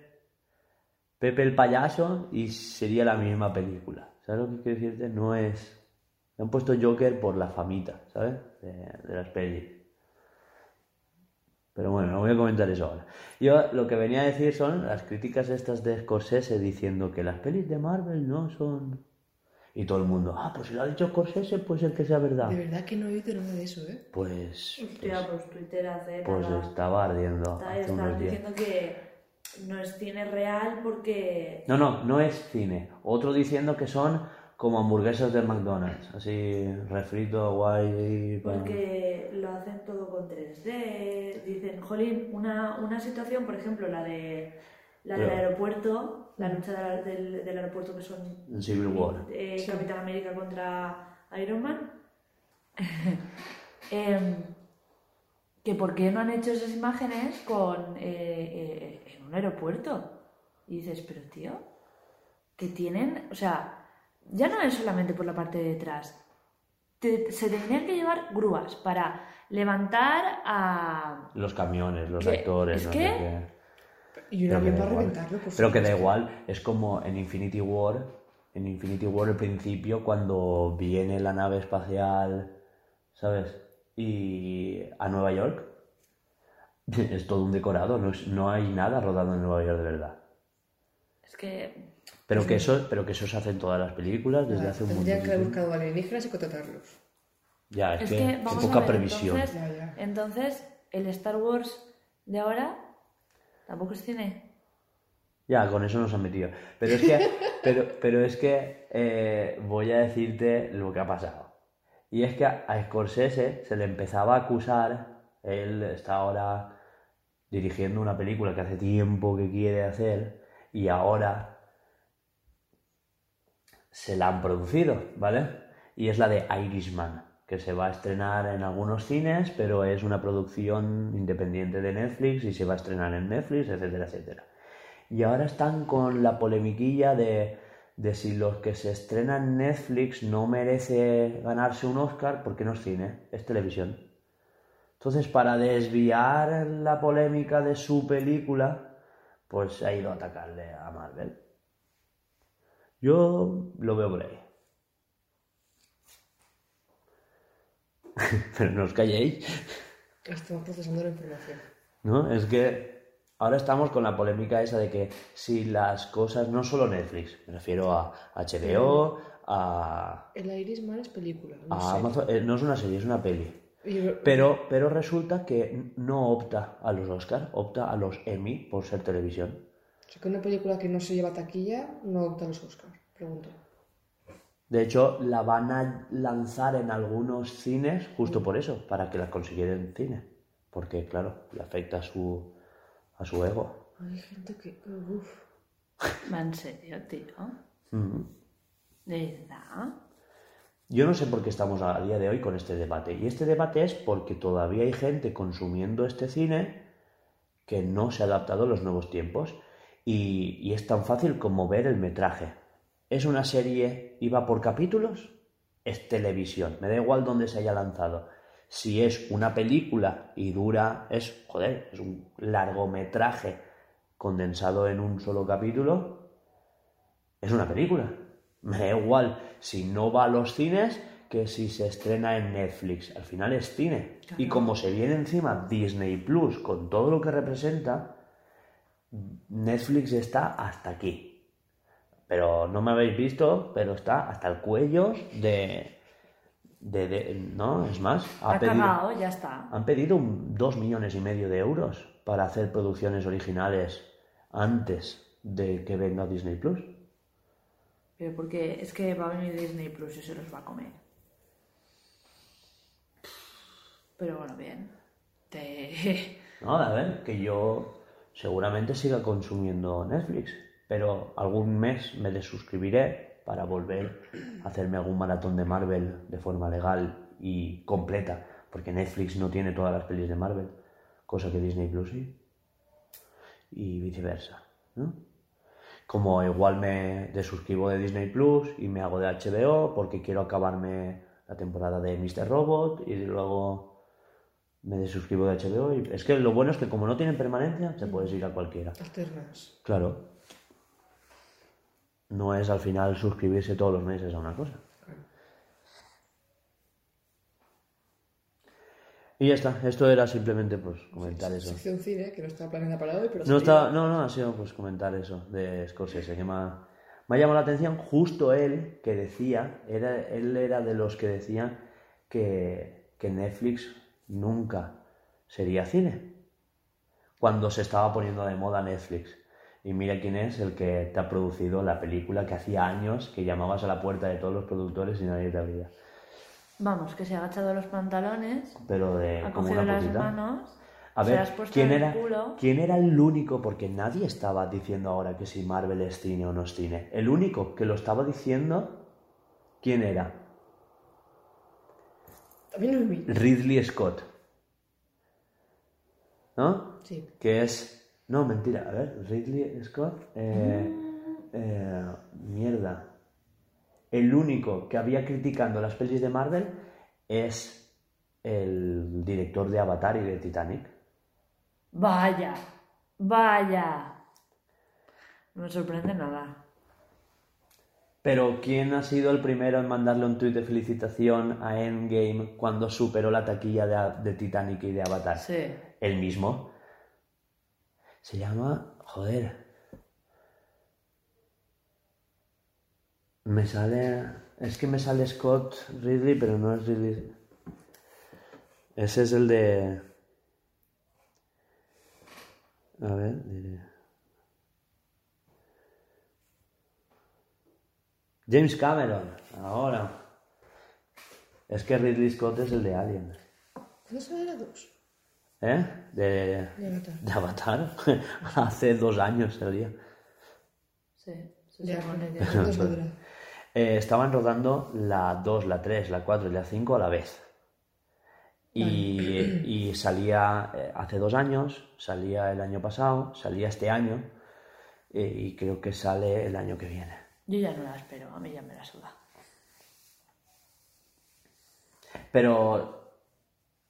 Pepe el payaso y sería la misma película. ¿Sabes lo que quiero decirte? No es. Le han puesto Joker por la famita, ¿sabes? De, de las pelis. Pero bueno, no voy a comentar eso ahora. Yo lo que venía a decir son las críticas estas de Scorsese diciendo que las pelis de Marvel no son. Y todo el mundo, ah, pues si lo ha dicho Scorsese, puede ser que sea verdad. De verdad que no he oído nada de eso, ¿eh? Pues, Hostia, pues Twitter hace pues nada. estaba ardiendo Está- hace unos días. diciendo que no es cine real porque... No, no, no es cine. Otro diciendo que son como hamburguesas del McDonald's, así refrito, guay. pa- Porque lo hacen todo con 3D. Dicen, jolín, una, una situación, por ejemplo, la de la del Pero- aeropuerto, la lucha del, del- del aeropuerto que son En Civil War. eh, Capitán América contra Iron Man. Em, que por qué no han hecho esas imágenes con eh, eh, en un aeropuerto. Y dices, pero tío, que tienen, o sea, ya no es solamente por la parte de detrás. Te- se tendrían que llevar grúas para levantar a... Los camiones, los ¿Qué? actores, ¿Es no que? sé qué. Y un avión para reventarlo, por Pero que da igual, es como en Infinity War, en Infinity War al principio cuando viene la nave espacial, ¿sabes? Y a Nueva York, es todo un decorado, no, es- no hay nada rodado en Nueva York de verdad. Es que... Pero que eso, pero que eso se hace en todas las películas desde hace un montón Tendrían que haber buscado alienígenas y contratarlos. Ya, es, Es que, que, qué vamos a poca ver, previsión. entonces- Ya, ya. Entonces, el Star Wars de ahora tampoco es cine. Ya, con eso nos han metido. Pero es que, pero, pero es que eh, voy a decirte lo que ha pasado. Y es que a, a Scorsese se le empezaba a acusar, él está ahora dirigiendo una película que hace tiempo que quiere hacer y ahora se la han producido, ¿vale? Y es la de Irishman, que se va a estrenar en algunos cines, pero es una producción independiente de Netflix y se va a estrenar en Netflix, etcétera, etcétera. Y ahora están con la polemiquilla de, de si los que se estrenan en Netflix no merece ganarse un Oscar porque no es cine, es televisión. Entonces, para desviar la polémica de su película, pues ha ido a atacarle a Marvel. Yo lo veo por ahí. Pero no os calléis. Estamos procesando la información. ¿No? Es que ahora estamos con la polémica esa de que si las cosas, no solo Netflix, me refiero a HBO, a, El Irishman es película, no a. Amazon, eh, no es una serie, es una peli. Pero, pero resulta que no opta a los Oscar, opta a los Emmy por ser televisión. O sea, que una película que no se lleva taquilla no opta a los Oscars. Pregunto. De hecho, la van a lanzar en algunos cines justo por eso, para que la consiguieran en cine. Porque, claro, le afecta a su, a su ego. Hay gente que. Uf. Va en serio, tío. Mm. ¿Verdad? Yo no sé por qué estamos a día de hoy con este debate. Y este debate es porque todavía hay gente consumiendo este cine que no se ha adaptado a los nuevos tiempos. Y, y es tan fácil como ver el metraje. ¿Es una serie y va por capítulos? Es televisión. Me da igual dónde se haya lanzado. Si es una película y dura, es, joder, es un largometraje condensado en un solo capítulo, es una película. Me da igual si no va a los cines que si se estrena en Netflix. Al final es cine. Y como se viene encima Disney Plus con todo lo que representa, Netflix está hasta aquí. Pero no me habéis visto, pero está hasta el cuello de... de, de- no, es más, ha Ha pedido- cagado, ya está. han pedido un- dos millones y medio de euros para hacer producciones originales antes de que venga Disney Plus. Pero porque es que va a venir Disney Plus y se los va a comer. Pero bueno, bien. Te... No, a ver, que yo seguramente siga consumiendo Netflix, pero algún mes me desuscribiré para volver a hacerme algún maratón de Marvel de forma legal y completa, porque Netflix no tiene todas las pelis de Marvel, cosa que Disney Plus sí, y viceversa, ¿no? Como igual me desuscribo de Disney Plus y me hago de HBO porque quiero acabarme la temporada de Mr. Robot y luego me desuscribo de HBO. Y... Es que lo bueno es que como no tienen permanencia, te puedes ir a cualquiera. Alternas. Claro. No es al final suscribirse todos los meses a una cosa. Y ya está. Esto era simplemente pues comentar eso. Sección cine, que no estaba planeada para hoy, pero No, está, no, no, ha sido pues comentar eso de Scorsese, que me ha, me ha llamado la atención justo él que decía, era, él era de los que decían que, que Netflix nunca sería cine, cuando se estaba poniendo de moda Netflix. Y mira quién es el que te ha producido la película que hacía años que llamabas a la puerta de todos los productores y nadie te abría. Vamos, que se ha agachado los pantalones, Pero de ha como cogido una las poquita. manos, A se ver, las ha puesto ¿quién en era, el culo. ¿quién era el único? Porque nadie estaba diciendo ahora que si Marvel es cine o no es cine. El único que lo estaba diciendo, ¿quién era? También lo vi. Ridley Scott. ¿No? Sí. Que es... No, mentira. A ver, Ridley Scott. eh, Mm. eh, mierda. El único que había criticando las pelis de Marvel es el director de Avatar y de Titanic. Vaya, vaya. No me sorprende nada. Pero ¿quién ha sido el primero en mandarle un tuit de felicitación a Endgame cuando superó la taquilla de, de Titanic y de Avatar? Sí. El mismo. Se llama... Joder. Me sale... Es que me sale Scott Ridley, pero no es Ridley. Ese es el de... A ver, diré. James Cameron, ahora. Es que Ridley Scott es el de Alien. ¿Cuándo sale la 2? ¿Eh? De, De Avatar. de Avatar. Hace dos años salía. Sí, que- ¿cuándo saldrá? Eh, estaban rodando la 2, la 3, la 4 y la 5 a la vez. Y, y salía eh, hace dos años, salía el año pasado, salía este año eh, y creo que sale el año que viene. Yo ya no la espero, a mí ya me la suda. Pero,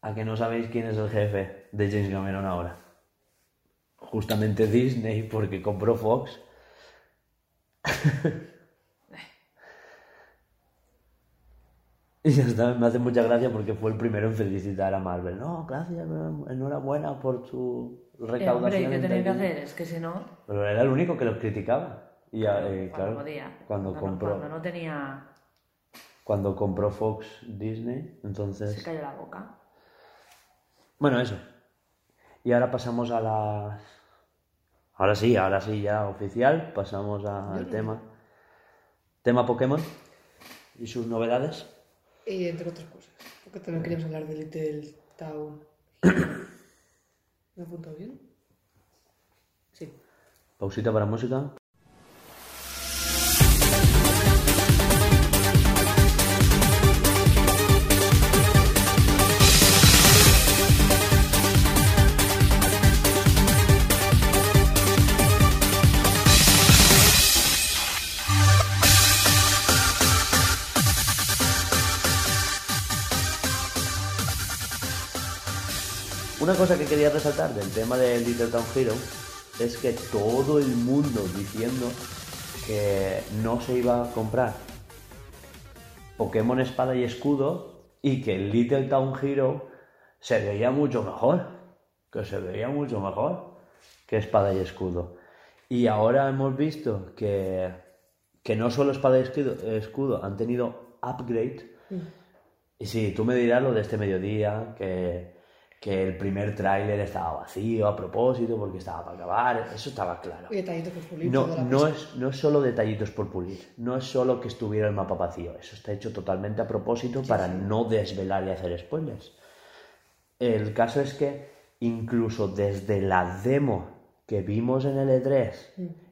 ¿a que no sabéis quién es el jefe de James Cameron ahora? Justamente Disney, porque compró Fox. y ya está, me hace mucha gracia porque fue el primero en felicitar a Marvel. No, gracias, enhorabuena por su Eh, hombre, recaudación. ¿y qué tenía que taquilla". hacer? Es que si no, Pero era el único que los criticaba. Y ya, eh, cuando claro, podía. cuando no- compró, Cuando no tenía... cuando compró Fox Disney, Se entonces... cayó la boca. Bueno, eso. Y ahora pasamos a las... Ahora sí, ahora sí, ya oficial, pasamos al tema. Tema Pokémon y sus novedades. Y entre otras cosas. Porque también queríamos hablar de Little Town. ¿Me he apuntado bien? Sí. Pausita para música. Una cosa que quería resaltar del tema de Little Town Hero es que todo el mundo diciendo que no se iba a comprar Pokémon Espada y Escudo y que Little Town Hero se veía mucho mejor, que se veía mucho mejor que Espada y Escudo. Y ahora hemos visto que, que no solo Espada y Escudo, Escudo han tenido upgrade. Y sí, tú me dirás lo de este mediodía, que, que el primer tráiler estaba vacío a propósito porque estaba para acabar, eso estaba claro. Y detallitos por pulir. No, no, es, no es solo detallitos por pulir, no es solo que estuviera el mapa vacío, eso está hecho totalmente a propósito para no desvelar y hacer spoilers. El caso es que incluso desde la demo que vimos en el E3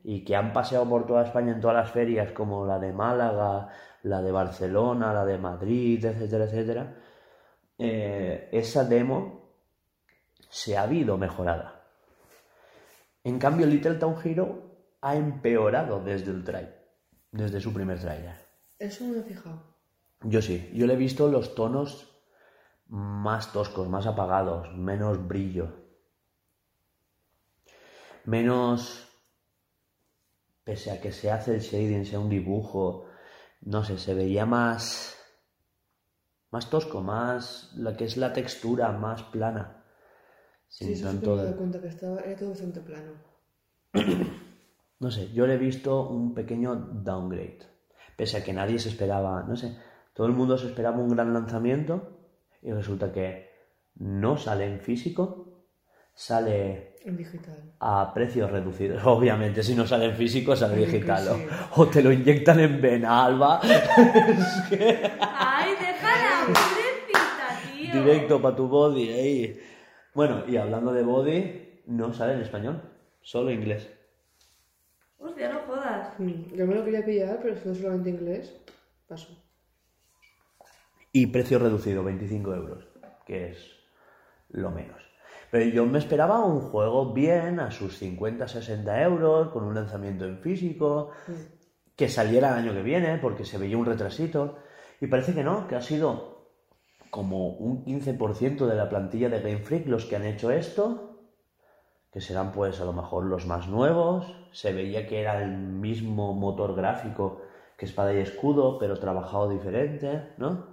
y que han paseado por toda España en todas las ferias, como la de Málaga, la de Barcelona, la de Madrid, etcétera, etcétera, eh, esa demo se ha habido mejorada. En cambio, Little Town Hero ha empeorado desde el tráiler, desde su primer tráiler. Eso no me he fijado. Yo sí, yo le he visto los tonos más toscos, más apagados, menos brillo. Menos, pese a que se hace el shading, sea un dibujo, no sé, se veía más, más tosco, más, la que es la textura, más plana. Sin Sí, eso sí que tanto me he cuenta que estaba, era todo bastante plano. No sé, yo le he visto un pequeño downgrade. Pese a que nadie se esperaba, no sé, todo el mundo se esperaba un gran lanzamiento y resulta que no sale en físico, sale En digital. a precios reducidos. Obviamente, si no sale en físico, sale digital. O te lo inyectan en vena, Alba, ¡Ay, deja la pobrecita, tío! directo para tu body. ey. Bueno, y hablando de body, no sale en español, solo inglés. Hostia, no jodas. Mm, Yo me lo quería pillar, pero si no solamente inglés, paso. Y precio reducido, 25 euros, que es lo menos. Pero yo me esperaba un juego bien, a sus 50-60 euros, con un lanzamiento en físico, que saliera el año que viene, porque se veía un retrasito. Y parece que no, que ha sido como un 15% de la plantilla de Game Freak los que han hecho esto, que serán pues a lo mejor los más nuevos. Se veía que era el mismo motor gráfico que Espada y Escudo, pero trabajado diferente, ¿no?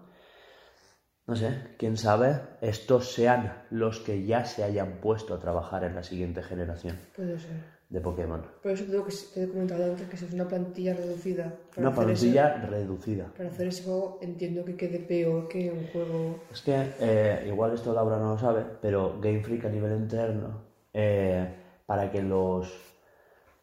No sé, quién sabe, estos sean los que ya se hayan puesto a trabajar en la siguiente generación Puede ser. De Pokémon. Por eso tengo que, te he comentado antes que es una plantilla reducida. para Una ese- plantilla reducida. para hacer ese juego entiendo que quede peor que un juego. Es que, eh, igual esto Laura no lo sabe, pero Game Freak a nivel interno, eh, para, que los,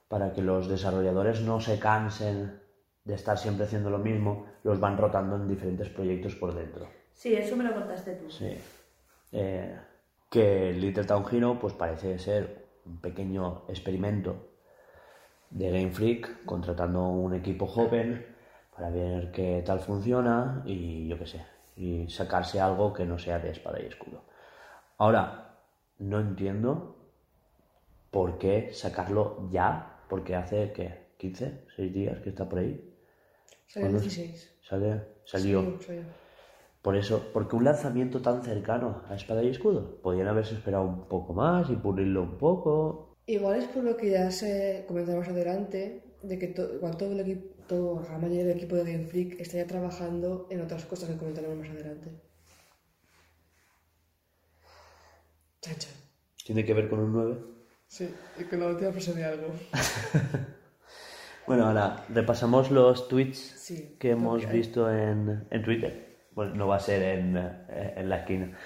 para que los desarrolladores no se cansen de estar siempre haciendo lo mismo, los van rotando en diferentes proyectos por dentro. Sí, eso me lo contaste tú. Sí. Eh, que Little Town Hero pues parece ser un pequeño experimento de Game Freak contratando un equipo joven para ver qué tal funciona y yo qué sé, y sacarse algo que no sea de espada y escudo. Ahora, no entiendo por qué sacarlo ya, porque hace que 15, 6 días que está por ahí. Sale el ¿Cuándo 16. Sale, salió. Por eso, porque un lanzamiento tan cercano a Espada y Escudo, podían haberse esperado un poco más y pulirlo un poco. Igual es por lo que ya se comentaba más adelante, de que to- igual todo el equipo, todo, la mayoría del equipo de Game Freak está ya trabajando en otras cosas que comentaremos más adelante. Chan. Tiene que ver con un 9. Sí, y con la última frase de algo. Bueno, ahora repasamos los tweets Sí, que hemos visto en, en Twitter. Bueno, no va a ser en, en la esquina.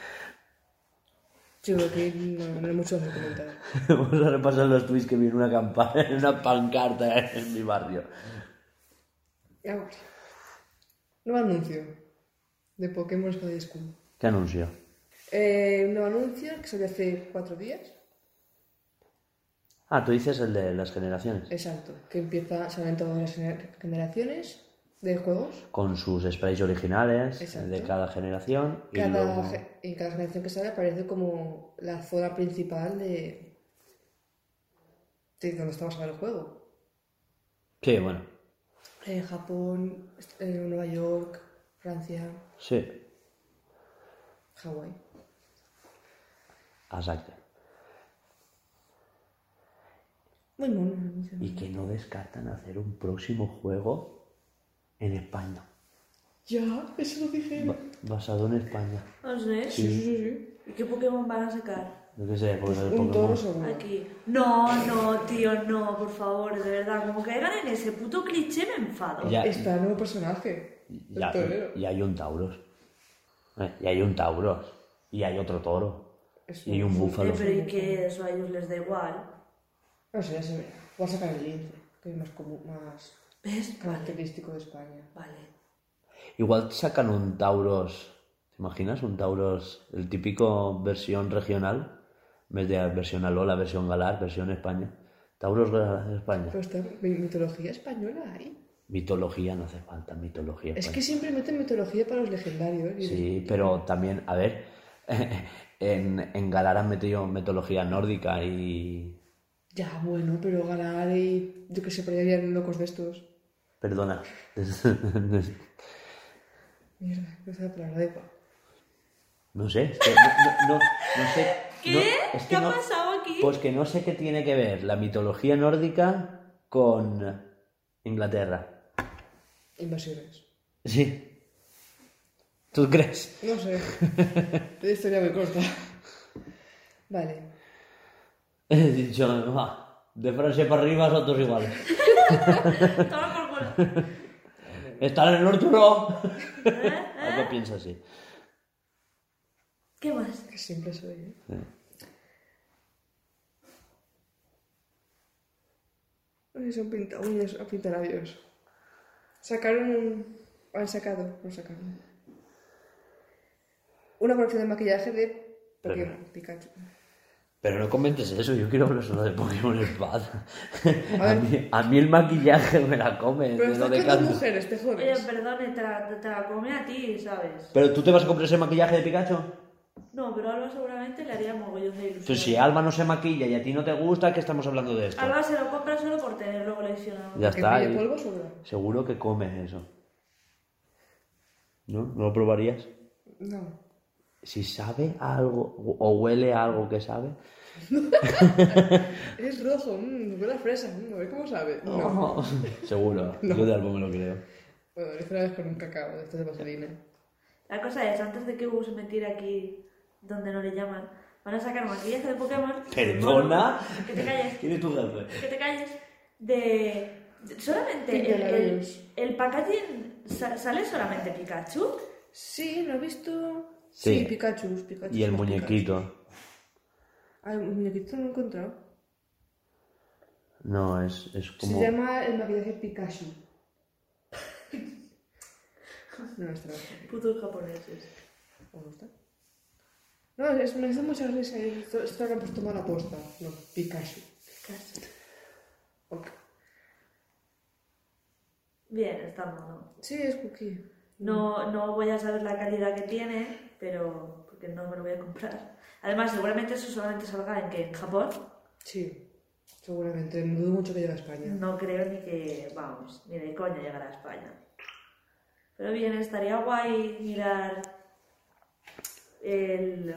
Sí, porque no, no hay mucho más que comentar. Vamos a repasar los tweets que vi en una campaña, en una pancarta en mi barrio. Vamos. Nuevo anuncio de Pokémon Espada y Escudo. ¿Qué anuncio? Eh, un nuevo anuncio que salió hace cuatro días. Ah, tú dices el de las generaciones. Exacto. Que empieza, salen todas las gener- generaciones de juegos. Con sus sprites originales Exacto. de cada generación. Y Cada, luego... en cada generación que sale aparece como la zona principal de, de donde está basado el juego. Sí, bueno. Eh, Japón, eh, Nueva York, Francia, Sí. Hawái. Mono. muy mono. Y que no descartan hacer un próximo juego en España. Ya, eso lo dije. ba- basado en España. No sé. Sí, sí, sí. sí. ¿Y qué Pokémon van a sacar? Yo qué sé, porque el Un Pokémon- seguro. Aquí. No, no, tío, no, por favor, de verdad. Como caigan en ese puto cliché me enfado. Ya, Está el nuevo personaje. ya, torero. y hay un Tauros. Eh, Y hay un Tauros. Y hay otro toro. Es Y hay un búfalo. Eh, pero y que eso a ellos les da igual. No sé, ya se verá. Voy a sacar el lince, que es más, común, más ¿Ves? Vale. característico de España. Vale. Igual sacan un Tauros. ¿Te imaginas? Un Tauros, el típico versión regional. En vez de versión Alola, versión Galar, versión España. Tauros Galar España. Pero está mi- mitología española ahí. Mitología, no hace falta mitología. Es que siempre meten mitología para los legendarios. Sí, pero también, a ver, en, en Galar han metido mitología nórdica y... Ya, bueno, pero ganar y yo que sé, por ahí habían locos de estos. Perdona. Mierda, no sé la palabra de pa. No sé, es que no, no- no- no sé... ¿Qué? no- es que ¿Qué ha no- pasado aquí? Pues que no sé qué tiene que ver la mitología nórdica con Inglaterra. Invasiones. Sí. ¿Tú crees? No sé. La historia muy corta. Vale. He dicho, "Va, de Francia para arriba son todos iguales. ¿Están en el norte no? ¿Eh? Algo piensa así. ¿Qué más? Que siempre soy, ¿eh? Ay, son pinta uñas a pintalabios. Sacaron un... Han sacado, no sacaron. Una colección de maquillaje de Pokémon, Pikachu. Pero no comentes eso, yo quiero hablar solo de Pokémon Espada. A A mí, a mí el maquillaje me la come. Pero de lo de canto. mujeres, te Oye, jodes. perdone, te la, te la come a ti, ¿sabes? ¿Pero tú te vas a comprar ese maquillaje de Pikachu? No, pero Alba seguramente le haría mogollón de ilusión. Entonces, si Alba no se maquilla y a ti no te gusta, ¿qué estamos hablando de esto? Alba se lo compra solo por tenerlo coleccionado. Ya está. polvo sobra. Seguro que comes eso. ¿No? ¿No lo probarías? No. Si sabe algo o huele a algo que sabe. Es rojo, mmm, huele a fresa, mm, a ver cómo sabe. No. Oh, seguro. Yo de Alba me lo creo. Bueno, lo hice una vez con un cacao de estos de vaselina. La cosa es, antes de que Hugo se metiera aquí donde no le llaman, van a sacar maquillaje de Pokémon. ¿Perdona? Que te calles. ¿Quién es tu jefe? que te calles, de, solamente el, el, el packaging sa- sale solamente Pikachu. Sí, ¿lo he visto? Sí. Sí, Pikachu, Pikachu. Y el muñequito. Pikachu. Ah, el muñequito no lo he encontrado. No, es, es como. Se llama el maquillaje Pikachu. no, no está. Putos japoneses. ¿Me gusta? No, es, me hace mucha risa. Esto, esto lo han puesto mal aposta. No, Pikachu. Pikachu. Ok. Bien, está mono. Sí, es cookie. No, no voy a saber la calidad que tiene, pero porque no me lo voy a comprar. Además, seguramente eso solamente salga en que en Japón. Sí, seguramente. Me dudo mucho que llegue a España. No creo ni que, vamos, ni de coña llegar a España. Pero bien, estaría guay mirar el...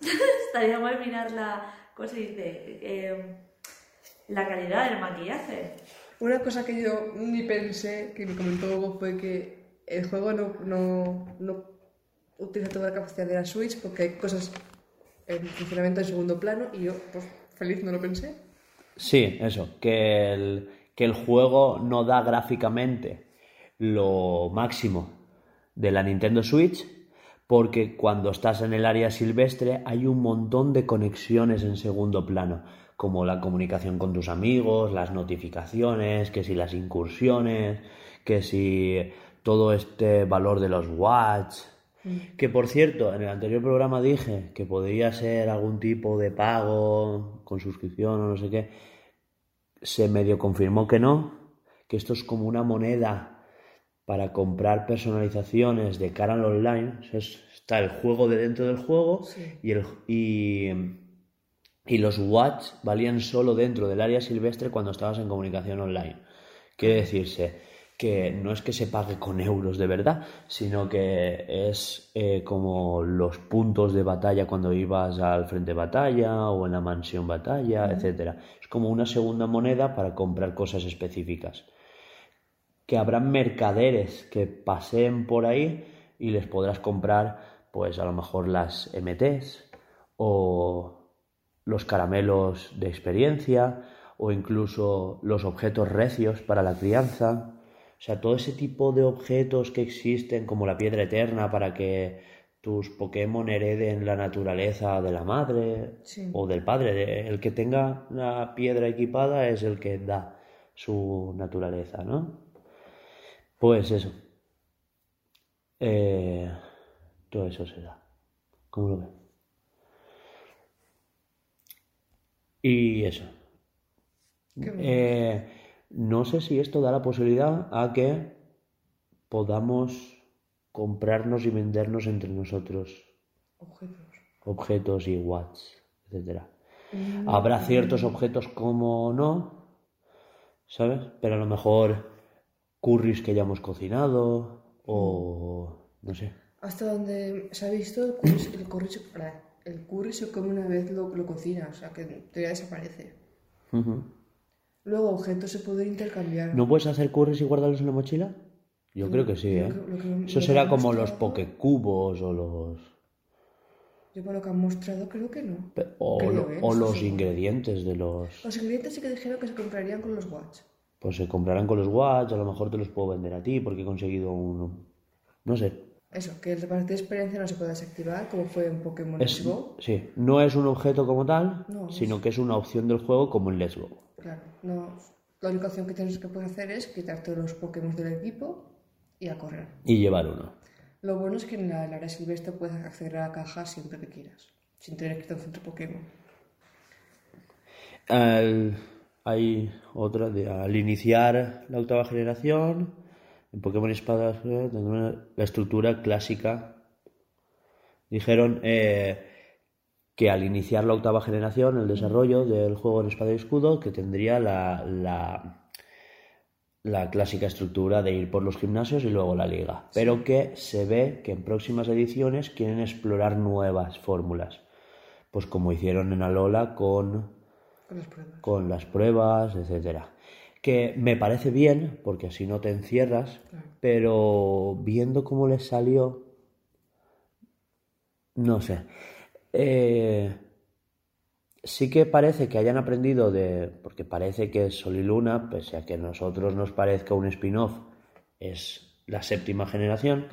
estaría guay mirar la... ¿Cómo se dice? Eh, la calidad del maquillaje. Una cosa que yo ni pensé, que me comentó Hugo, fue que el juego no, no, no utiliza toda la capacidad de la Switch porque hay cosas en funcionamiento en segundo plano y yo, pues, feliz no lo pensé. Sí, eso. Que el, que el juego no da gráficamente lo máximo de la Nintendo Switch. Porque cuando estás en el área silvestre hay un montón de conexiones en segundo plano, como la comunicación con tus amigos, las notificaciones, que si las incursiones, que si todo este valor de los watch. Que por cierto, en el anterior programa dije que podría ser algún tipo de pago con suscripción o no sé qué. Se medio confirmó que no, que esto es como una moneda para comprar personalizaciones de cara al online. O sea, es- está el juego de dentro del juego Sí. y, el, y, y los watch valían solo dentro del área silvestre cuando estabas en comunicación online. Quiere decirse que no es que se pague con euros de verdad, sino que es eh, como los puntos de batalla cuando ibas al frente de batalla o en la mansión batalla, etcétera. Es como una segunda moneda para comprar cosas específicas. Que habrán mercaderes que paseen por ahí y les podrás comprar, pues a lo mejor las MTs o los caramelos de experiencia o incluso los objetos recios para la crianza o sea, todo ese tipo de objetos que existen, como la piedra eterna, para que tus Pokémon hereden la naturaleza de la madre Sí. o del padre. El que tenga la piedra equipada es el que da su naturaleza, ¿no? Pues eso. Eh, todo eso se da. ¿Cómo lo ves? Y eso. Eh, no sé si esto da la posibilidad a que podamos comprarnos y vendernos entre nosotros Objetos. objetos y watts, etcétera. Mm, Habrá ciertos objetos como no, ¿sabes? Pero a lo mejor curries que ya hemos cocinado o no sé. Hasta donde se ha visto, el curry, el curry el curry se come una vez lo, lo cocina, o sea que teoría desaparece. Luego objetos se pueden intercambiar. ¿No puedes hacer curries y guardarlos en la mochila? Yo creo que sí, Lo ¿eh? que- lo que- Eso será como los pokecubos o los... Yo por lo que han mostrado creo que no. O, Creo, ¿eh? o los ingredientes de los... Los ingredientes sí que dijeron que se comprarían con los watch. Pues se comprarán con los watts, a lo mejor te los puedo vender a ti porque he conseguido un... No sé. Eso, que el repartir de experiencia no se puede desactivar, como fue en Pokémon Es, Let's Go. sí, no es un objeto como tal, No, sino que es una opción del juego como en Let's Go. Claro, no. La única opción que tienes que puedes hacer es quitarte los Pokémon del equipo y a correr. Y llevar uno. Lo bueno es que en la, el área silvestre puedes acceder a la caja siempre que quieras, sin tener que ir a un centro Pokémon. Al- hay otra, de, al iniciar la octava generación, en Pokémon Espadas, tendrá la estructura clásica. Dijeron eh, que al iniciar la octava generación, el desarrollo del juego en Espada y Escudo, que tendría la, la, la clásica estructura de ir por los gimnasios y luego la liga. Pero que se ve que en próximas ediciones quieren explorar nuevas fórmulas. Pues como hicieron en Alola con Con las pruebas. con las pruebas, etcétera. Que me parece bien, porque así no te encierras, Claro. pero viendo cómo les salió, no sé. Eh, sí que parece que hayan aprendido de, porque parece que Sol y Luna, pese a que a nosotros nos parezca un spin-off, es la séptima generación.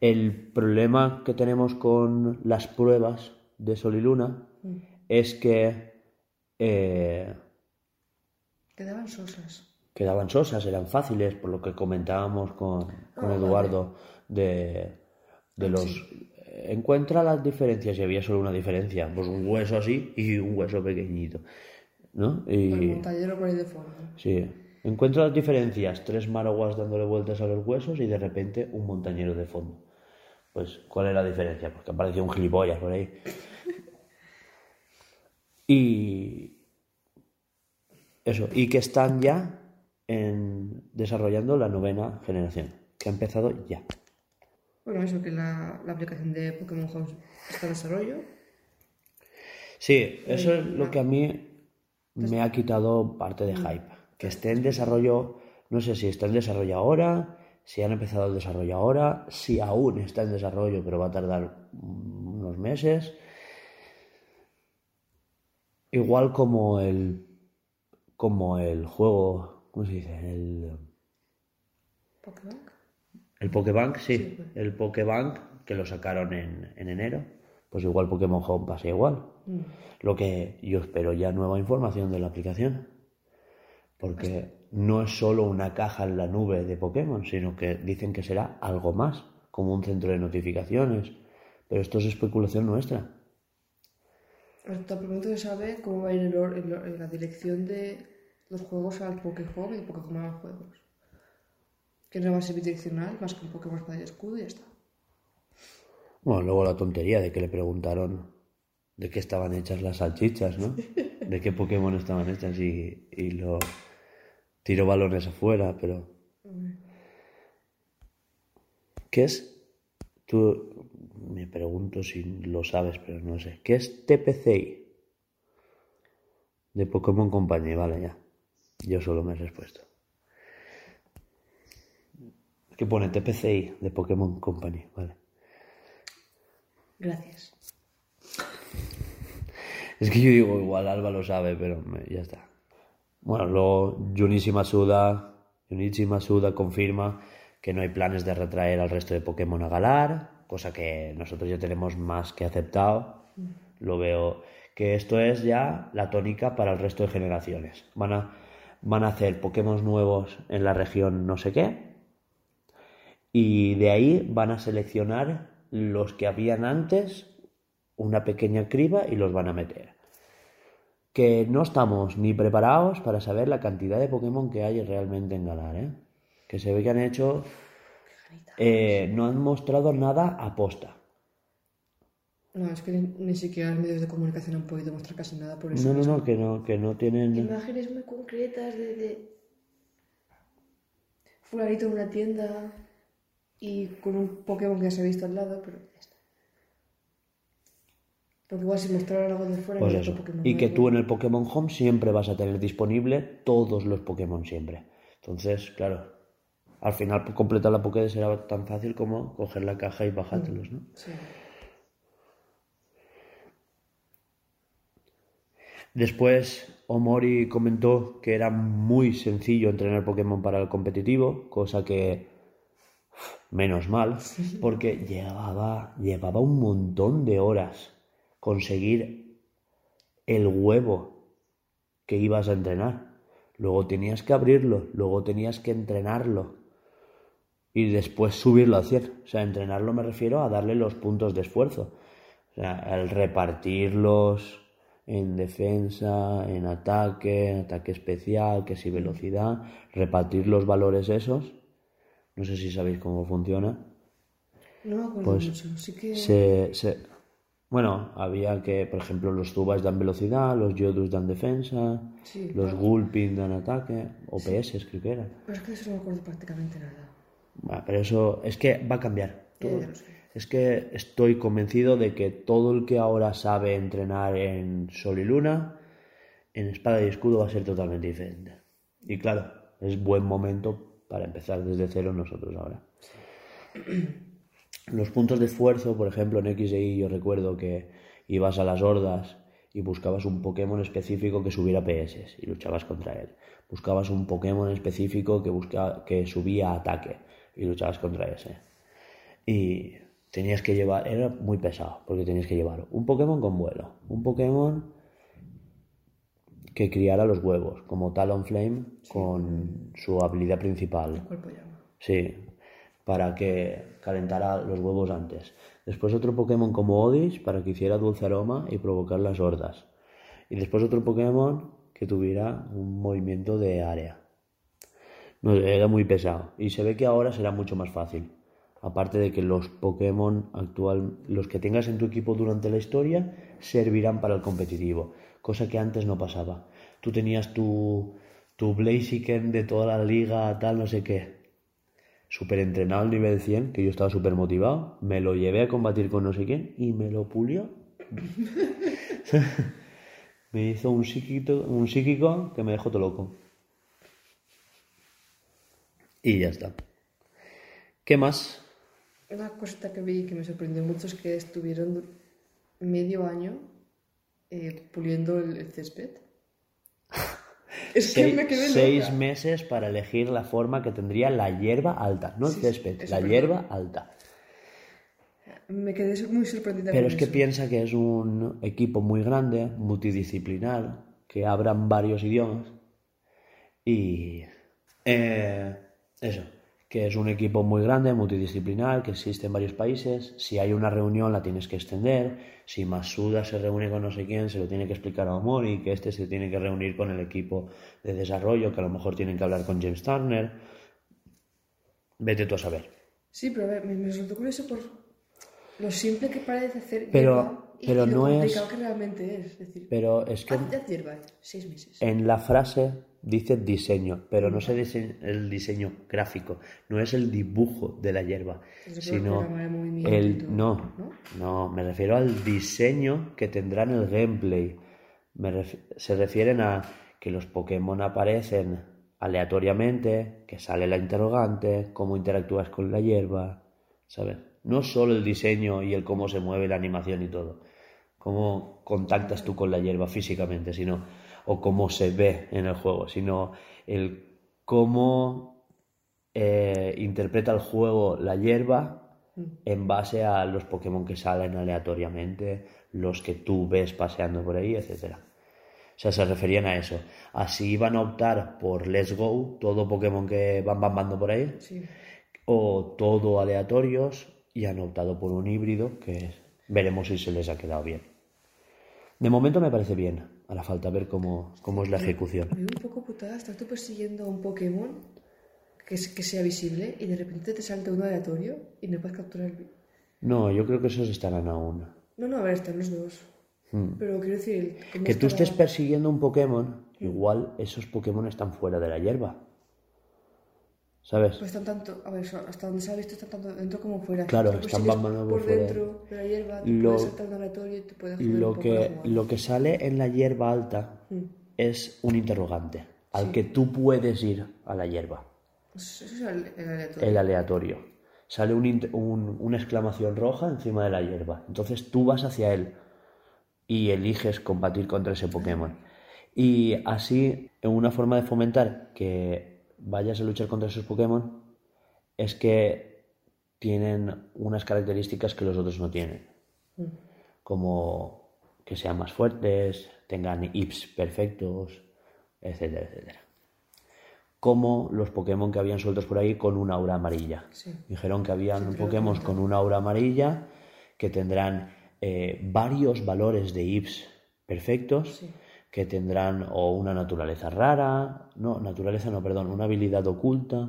El problema que tenemos con las pruebas de Sol y Luna Mm. es que eh, Quedaban sosas. quedaban sosas, eran fáciles, por lo que comentábamos con, con Ah, Eduardo de, de los... Encuentra las diferencias y había solo una diferencia, pues un hueso así y un hueso pequeñito, ¿no? Con el Y montañero por ahí de fondo. sí, encuentra las diferencias, tres maraguas dándole vueltas a los huesos y de repente un montañero de fondo. Pues, ¿cuál es la diferencia? Porque apareció un gilipollas por ahí. Y eso, y que están ya en, desarrollando la novena generación, que ha empezado ya. Bueno, eso, que la, la aplicación de Pokémon Home está en desarrollo. Sí, eso es lo que a mí me ha quitado parte de hype. Que esté en desarrollo, no sé si está en desarrollo ahora, si han empezado el desarrollo ahora, si aún está en desarrollo, pero va a tardar mm, unos meses. Igual como el como el juego, ¿cómo se dice? El, Pokémon. el Pokébank, sí, Sí, pues. el Pokébank que lo sacaron en, en enero. Pues igual Pokémon Home pasa igual. Mm. Lo que yo espero ya nueva información de la aplicación. Porque no es solo una caja en la nube de Pokémon, sino que dicen que será algo más, como un centro de notificaciones. Pero esto es especulación nuestra. Hasta el momento se sabe cómo va a ir el or- el or- la dirección de los juegos al Pokéhome y el Pokémon a los juegos. Que no va a ser bidireccional, más que un Pokémon espada y escudo y ya está. Bueno, luego la tontería de que le preguntaron de qué estaban hechas las salchichas, ¿no? De qué Pokémon estaban hechas y, y lo tiró balones afuera, pero ¿Qué es? Tú me pregunto si lo sabes, pero no sé. ¿Qué es TPCI? De Pokémon Company, vale, ya. Yo solo me he respuesto. ¿Qué pone TPCI de Pokémon Company? Vale. Gracias. Es que yo digo igual, Alba lo sabe, pero me- ya está. Bueno, luego Junichi Masuda, Junichi Masuda confirma que no hay planes de retraer al resto de Pokémon a Galar, cosa que nosotros ya tenemos más que aceptado. Lo veo que esto es ya la tónica para el resto de generaciones. Van a, van a hacer Pokémon nuevos en la región no sé qué, y de ahí van a seleccionar los que habían antes, una pequeña criba y los van a meter. Que no estamos ni preparados para saber la cantidad de Pokémon que hay realmente en Galar, ¿eh? Que se ve que han hecho... eh, no han mostrado nada a posta. No, es que ni, siquiera los medios de comunicación han podido mostrar casi nada por eso. No, no, mismo. no, que no, que no tienen... Imágenes muy concretas de, de fulanito en una tienda y con un Pokémon que ya se ha visto al lado, pero ya está. Porque igual si mostraran algo de fuera Pues no eso. otro Pokémon Y que nuevo. tú en el Pokémon Home siempre vas a tener disponible todos los Pokémon siempre. Entonces, claro, al final pues, completar la Pokédex será tan fácil como coger la caja y bajártelos, ¿no? Sí. Después Omori comentó que era muy sencillo entrenar Pokémon para el competitivo, cosa que menos mal, porque llevaba, llevaba un montón de horas conseguir el huevo que ibas a entrenar. Luego tenías que abrirlo, luego tenías que entrenarlo y después subirlo a 100. O sea, entrenarlo me refiero a darle los puntos de esfuerzo. O sea, al repartirlos en defensa, en ataque, en ataque especial, que si velocidad, repartir los valores esos. No sé si sabéis cómo funciona. No me acuerdo Pues mucho. Sí que. Se, se- bueno, había que, por ejemplo, los Zubas dan velocidad, los Yodus dan defensa, Sí, los claro. Gulpin dan ataque, OPS creo que era. Pero es que eso no me acuerdo prácticamente nada. Bueno, pero eso es que va a cambiar. Todo-. Es que estoy convencido de que todo el que ahora sabe entrenar en Sol y Luna, en Espada y Escudo va a ser totalmente diferente. Y claro, es buen momento para empezar desde cero nosotros ahora. Los puntos de esfuerzo, por ejemplo, en X Y yo recuerdo que ibas a las hordas y buscabas un Pokémon específico que subiera PS y luchabas contra él. Buscabas un Pokémon específico que, busca, que subía ataque y luchabas contra ese. Y tenías que llevar, era muy pesado, porque tenías que llevar un Pokémon con vuelo, un Pokémon que criara los huevos, como Talonflame con su habilidad principal. Cuerpo llama. Sí, para que calentara los huevos antes. Después otro Pokémon como Odis para que hiciera dulce aroma y provocar las hordas. Y después otro Pokémon que tuviera un movimiento de área. No, era muy pesado. Y se ve que ahora será mucho más fácil. Aparte de que los Pokémon actual, los que tengas en tu equipo durante la historia, servirán para el competitivo. Cosa que antes no pasaba. Tú tenías tu, tu Blaziken de toda la liga, tal, no sé qué súper entrenado al nivel 100, que yo estaba súper motivado, me lo llevé a combatir con no sé quién y me lo pulió. me hizo un psíquico, un psíquico que me dejó todo loco. Y ya está. ¿Qué más? Una cosita que vi que me sorprendió mucho es que estuvieron medio año eh, puliendo el, el césped. Es que Seis, me quedé seis meses para elegir la forma que tendría la hierba alta, no el Sí, césped, la hierba alta. Me quedé muy sorprendida Pero con es que piensa que es un equipo muy grande, multidisciplinar, que hablan varios idiomas. Y eh, eso, que es un equipo muy grande, multidisciplinar, que existe en varios países. Si hay una reunión la tienes que extender. Si Masuda se reúne con no sé quién, se lo tiene que explicar a Omori, que este se tiene que reunir con el equipo de desarrollo, que a lo mejor tienen que hablar con James Turner. Vete tú a saber. Sí, pero a ver, me, me resultó curioso por lo simple que parece hacer Pero- y, pero y lo no es- complicado que realmente es. Es decir, Pero es que haz, haz hierba, seis meses. en la frase dice diseño, pero no es el diseño, el diseño gráfico, no es el dibujo de la hierba, sino el no, ¿no? me refiero al diseño que tendrá en el gameplay. Me ref- se refieren a que los Pokémon aparecen aleatoriamente, que sale la interrogante, cómo interactúas con la hierba, ¿sabes? No solo el diseño y el cómo se mueve la animación y todo, cómo contactas tú con la hierba físicamente, sino o cómo se ve en el juego, sino el cómo eh, interpreta el juego la hierba en base a los Pokémon que salen aleatoriamente, los que tú ves paseando por ahí, etcétera. O sea, se referían a eso. Así iban a optar por Let's Go, todo Pokémon que van bambando por ahí, Sí. o todo aleatorios, y han optado por un híbrido que veremos si se les ha quedado bien. De momento me parece bien, hará falta ver cómo, cómo es la ejecución. Me veo un poco putada estar tú persiguiendo a un Pokémon que, es- que sea visible y de repente te salta uno aleatorio y no puedes capturar el... No, yo creo que esos estarán aún. No, no, a ver, están los dos. Hmm. Pero quiero decir... Que tú estés la- persiguiendo un Pokémon, igual esos Pokémon están fuera de la hierba. ¿Sabes? Pues están tanto... A ver, hasta donde se ha visto están tanto dentro como fuera. Claro, están bambando por por fuera. dentro de la hierba, te Lo- puede saltar un aleatorio y te puede joder un Lo que, lo que sale en la hierba alta Mm. es un interrogante, al que tú puedes ir a la hierba, Eso es el, el aleatorio. el aleatorio. Sale un un- una exclamación roja encima de la hierba. Entonces tú vas hacia él y eliges combatir contra ese Pokémon. Y así, una forma de fomentar que vayas a luchar contra esos Pokémon es que tienen unas características que los otros no tienen. Como que sean más fuertes, tengan IPs perfectos, etcétera, etcétera. Como los Pokémon que habían sueltos por ahí con una aura amarilla. Sí. Dijeron que habían Pokémon con una aura amarilla que tendrán eh, varios valores de IPs perfectos, Sí. Que tendrán o una naturaleza rara, no, naturaleza no, perdón, una habilidad oculta,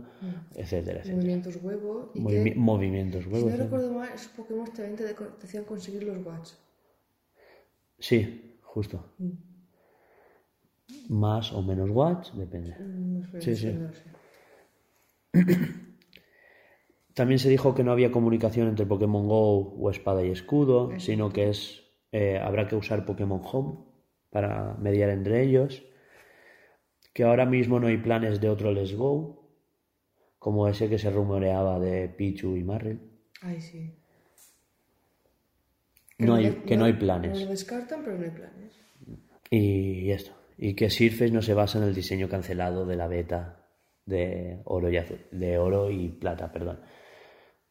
etcétera, etcétera. Movimientos huevo. Y Movimi- que, movimientos si huevos. no recuerdo mal, esos Pokémon también te, te hacían conseguir los watts. Sí, justo. Más o menos watts, depende. No sé, Sí, sí. no sé. También se dijo que no había comunicación entre Pokémon Go o Espada y Escudo, sino que es eh, habrá que usar Pokémon Home para mediar entre ellos. Que ahora mismo no hay planes de otro Let's Go, como ese que se rumoreaba de Pichu y Marrel. Ay, sí. No hay, que no hay planes. No lo descartan, pero no hay planes. Y esto. Y que Surface no se basa en el diseño cancelado de la beta de oro y azul, de oro y plata, perdón.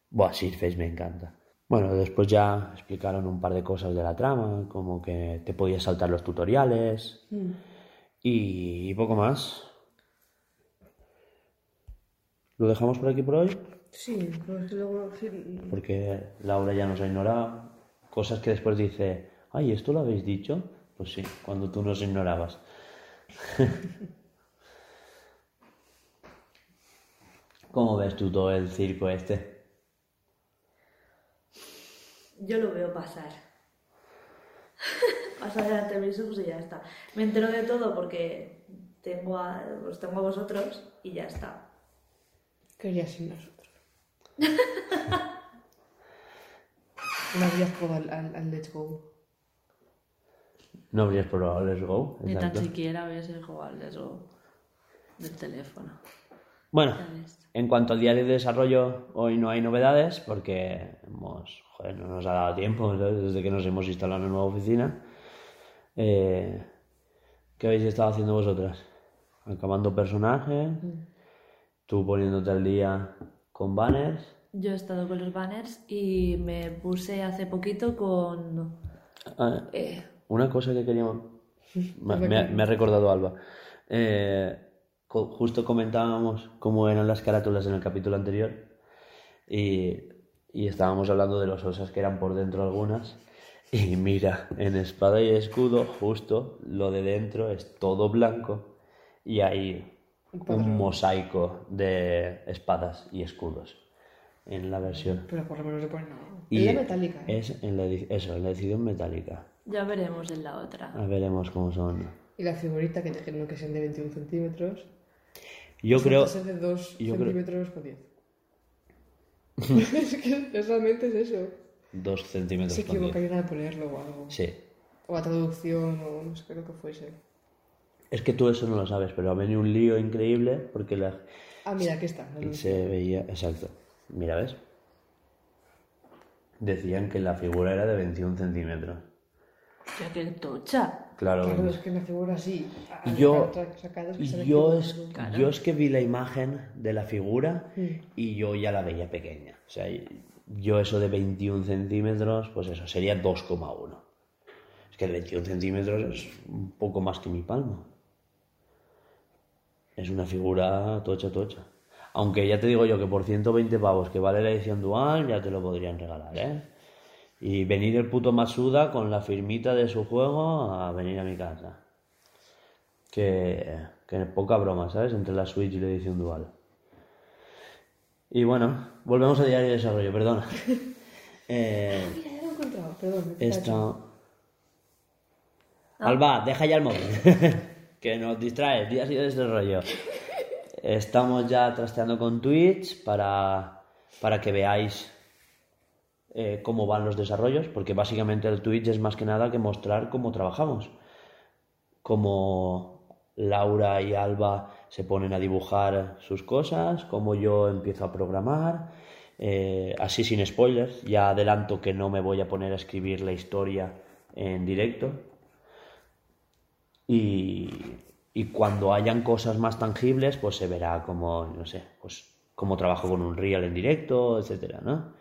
Buah, Surface me encanta. Bueno, después ya explicaron un par de cosas de la trama, como que te podías saltar los tutoriales Mm. y poco más. ¿Lo dejamos por aquí por hoy? Sí, pero es que luego... sí, Porque Laura ya nos ha ignorado. Cosas que después dice, ay, ¿esto lo habéis dicho? Pues sí, cuando tú nos ignorabas. ¿Cómo ves tú todo el circo este? Yo lo veo pasar. pasar delante de mis ojos y ya está. Me entero de todo porque tengo a, os tengo a vosotros y ya está. ¿Qué harías sin nosotros? no habrías jugado al, al, al Let's Go. ¿No habrías probado Let's Go? Ni tan siquiera hubiese jugado al eso del teléfono. Bueno, en cuanto al diario de desarrollo, hoy no hay novedades porque hemos, joder, no nos ha dado tiempo ¿sabes? desde que nos hemos instalado en la nueva oficina. Eh, ¿Qué habéis estado haciendo vosotras? Acabando personajes, tú poniéndote al día con banners. Yo he estado con los banners y me puse hace poquito con... Ah, eh, Una cosa que queríamos. Me, me ha- me ha recordado Alba. Eh, co- justo comentábamos cómo eran las carátulas en el capítulo anterior y, y estábamos hablando de los osas que eran por dentro algunas. Y mira, en espada y escudo, justo lo de dentro es todo blanco y hay un mosaico de espadas y escudos. en la versión. Pero por lo menos le ponen algo. Y Es la metálica. ¿eh? Es en la, eso, en la edición metálica. Ya veremos en la otra. A veremos cómo son. Y la figurita que dijeron que sean de 21 centímetros. Yo creo... Resulta ser de 2 yo creo- centímetros con 10. es que es- realmente es eso. Dos centímetros Se con diez. equivocarían al ponerlo o algo. Sí. O a traducción o no sé qué lo que fuese. Es que tú eso no lo sabes, pero ha venido un lío increíble porque la, Ah, mira, aquí está. se veía... Exacto. Mira, ¿ves? Decían que la figura era de 21 centímetros. Ya que tocha. Claro. Claro, es que figura así. a- Yo, que yo, es. Claro. yo es que vi la imagen de la figura Mm. y yo ya la veía pequeña. O sea, yo eso de 21 centímetros, pues eso, sería 2,1. Es que el 21 centímetros es un poco más que mi palma. Es una figura tocha, tocha. Aunque ya te digo yo que por 120 pavos que vale la edición dual, ya te lo podrían regalar, ¿eh? Y venir el puto Masuda con la firmita de su juego a venir a mi casa. Que, que poca broma, ¿sabes? Entre la Switch y la edición dual. Y bueno, volvemos a diario de desarrollo, perdona. Eh, Mira, ya lo he encontrado. Perdón. esta... cachado. Alba, deja ya el móvil. que nos distrae, días y de desarrollo. Estamos ya trasteando con Twitch para, para que veáis eh, cómo van los desarrollos, porque básicamente el Twitch es más que nada que mostrar cómo trabajamos. Cómo Laura y Alba se ponen a dibujar sus cosas, cómo yo empiezo a programar, eh, así sin spoilers. Ya adelanto que no me voy a poner a escribir la historia en directo. Y, cuando hayan cosas más tangibles, pues se verá cómo, no sé, pues cómo trabajo con un real en directo, etcétera, ¿no?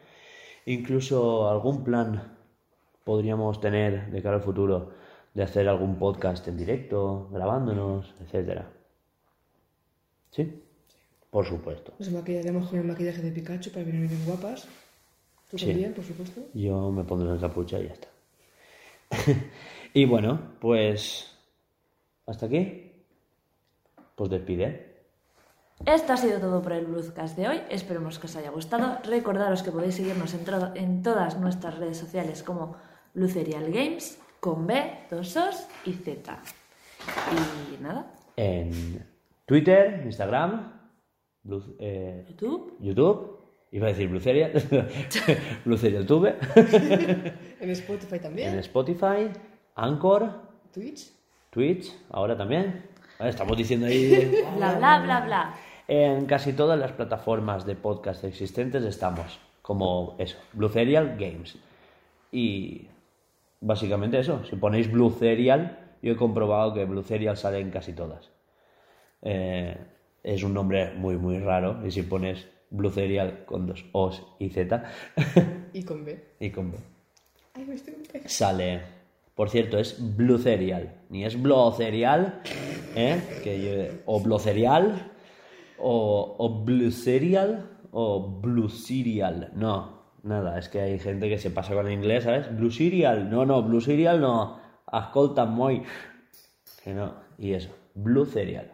Incluso algún plan podríamos tener de cara al futuro de hacer algún podcast en directo, grabándonos, etcétera. ¿Sí? Por supuesto. Nos maquillaremos con el maquillaje de Pikachu para venir bien guapas. Tú Sí. también, por supuesto. Yo me pondré la capucha y ya está. y bueno, pues hasta aquí. Pues despide. Esto ha sido todo por el Bluescast de hoy. Esperemos que os haya gustado. Recordaros que podéis seguirnos en, en todas nuestras redes sociales como Blue Serial Games, con B, dos Os y Z. Y nada, En Twitter, Instagram, Blue- eh, YouTube. YouTube, iba a decir Blue Serial, Blue Serial Tube, En Spotify también. en Spotify, Anchor, Twitch. Twitch, ahora también. Estamos diciendo ahí. Bla, bla, bla, bla. En casi todas las plataformas de podcast existentes estamos, como eso, Blue Serial Games. Y básicamente eso, si ponéis Blue Serial, yo he comprobado que Blue Serial sale en casi todas. Eh, es un nombre muy, muy raro, y si pones Blue Serial con dos O's y Z, Y con B. y con B, Ay, me estoy un pez. sale. Por cierto, es Blue Cereal, ni es Blue Cereal, ¿eh? Que yo- o Blue Cereal, o, o Blue Cereal, o Blue Cereal. No, nada, es que hay gente que se pasa con el inglés, ¿sabes? Blue Cereal, no, no, Blue Cereal no, ascolta muy. Que no, y eso, Blue Cereal.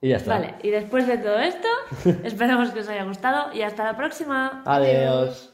Y ya está. Vale, y después de todo esto, esperamos que os haya gustado y hasta la próxima. Adiós.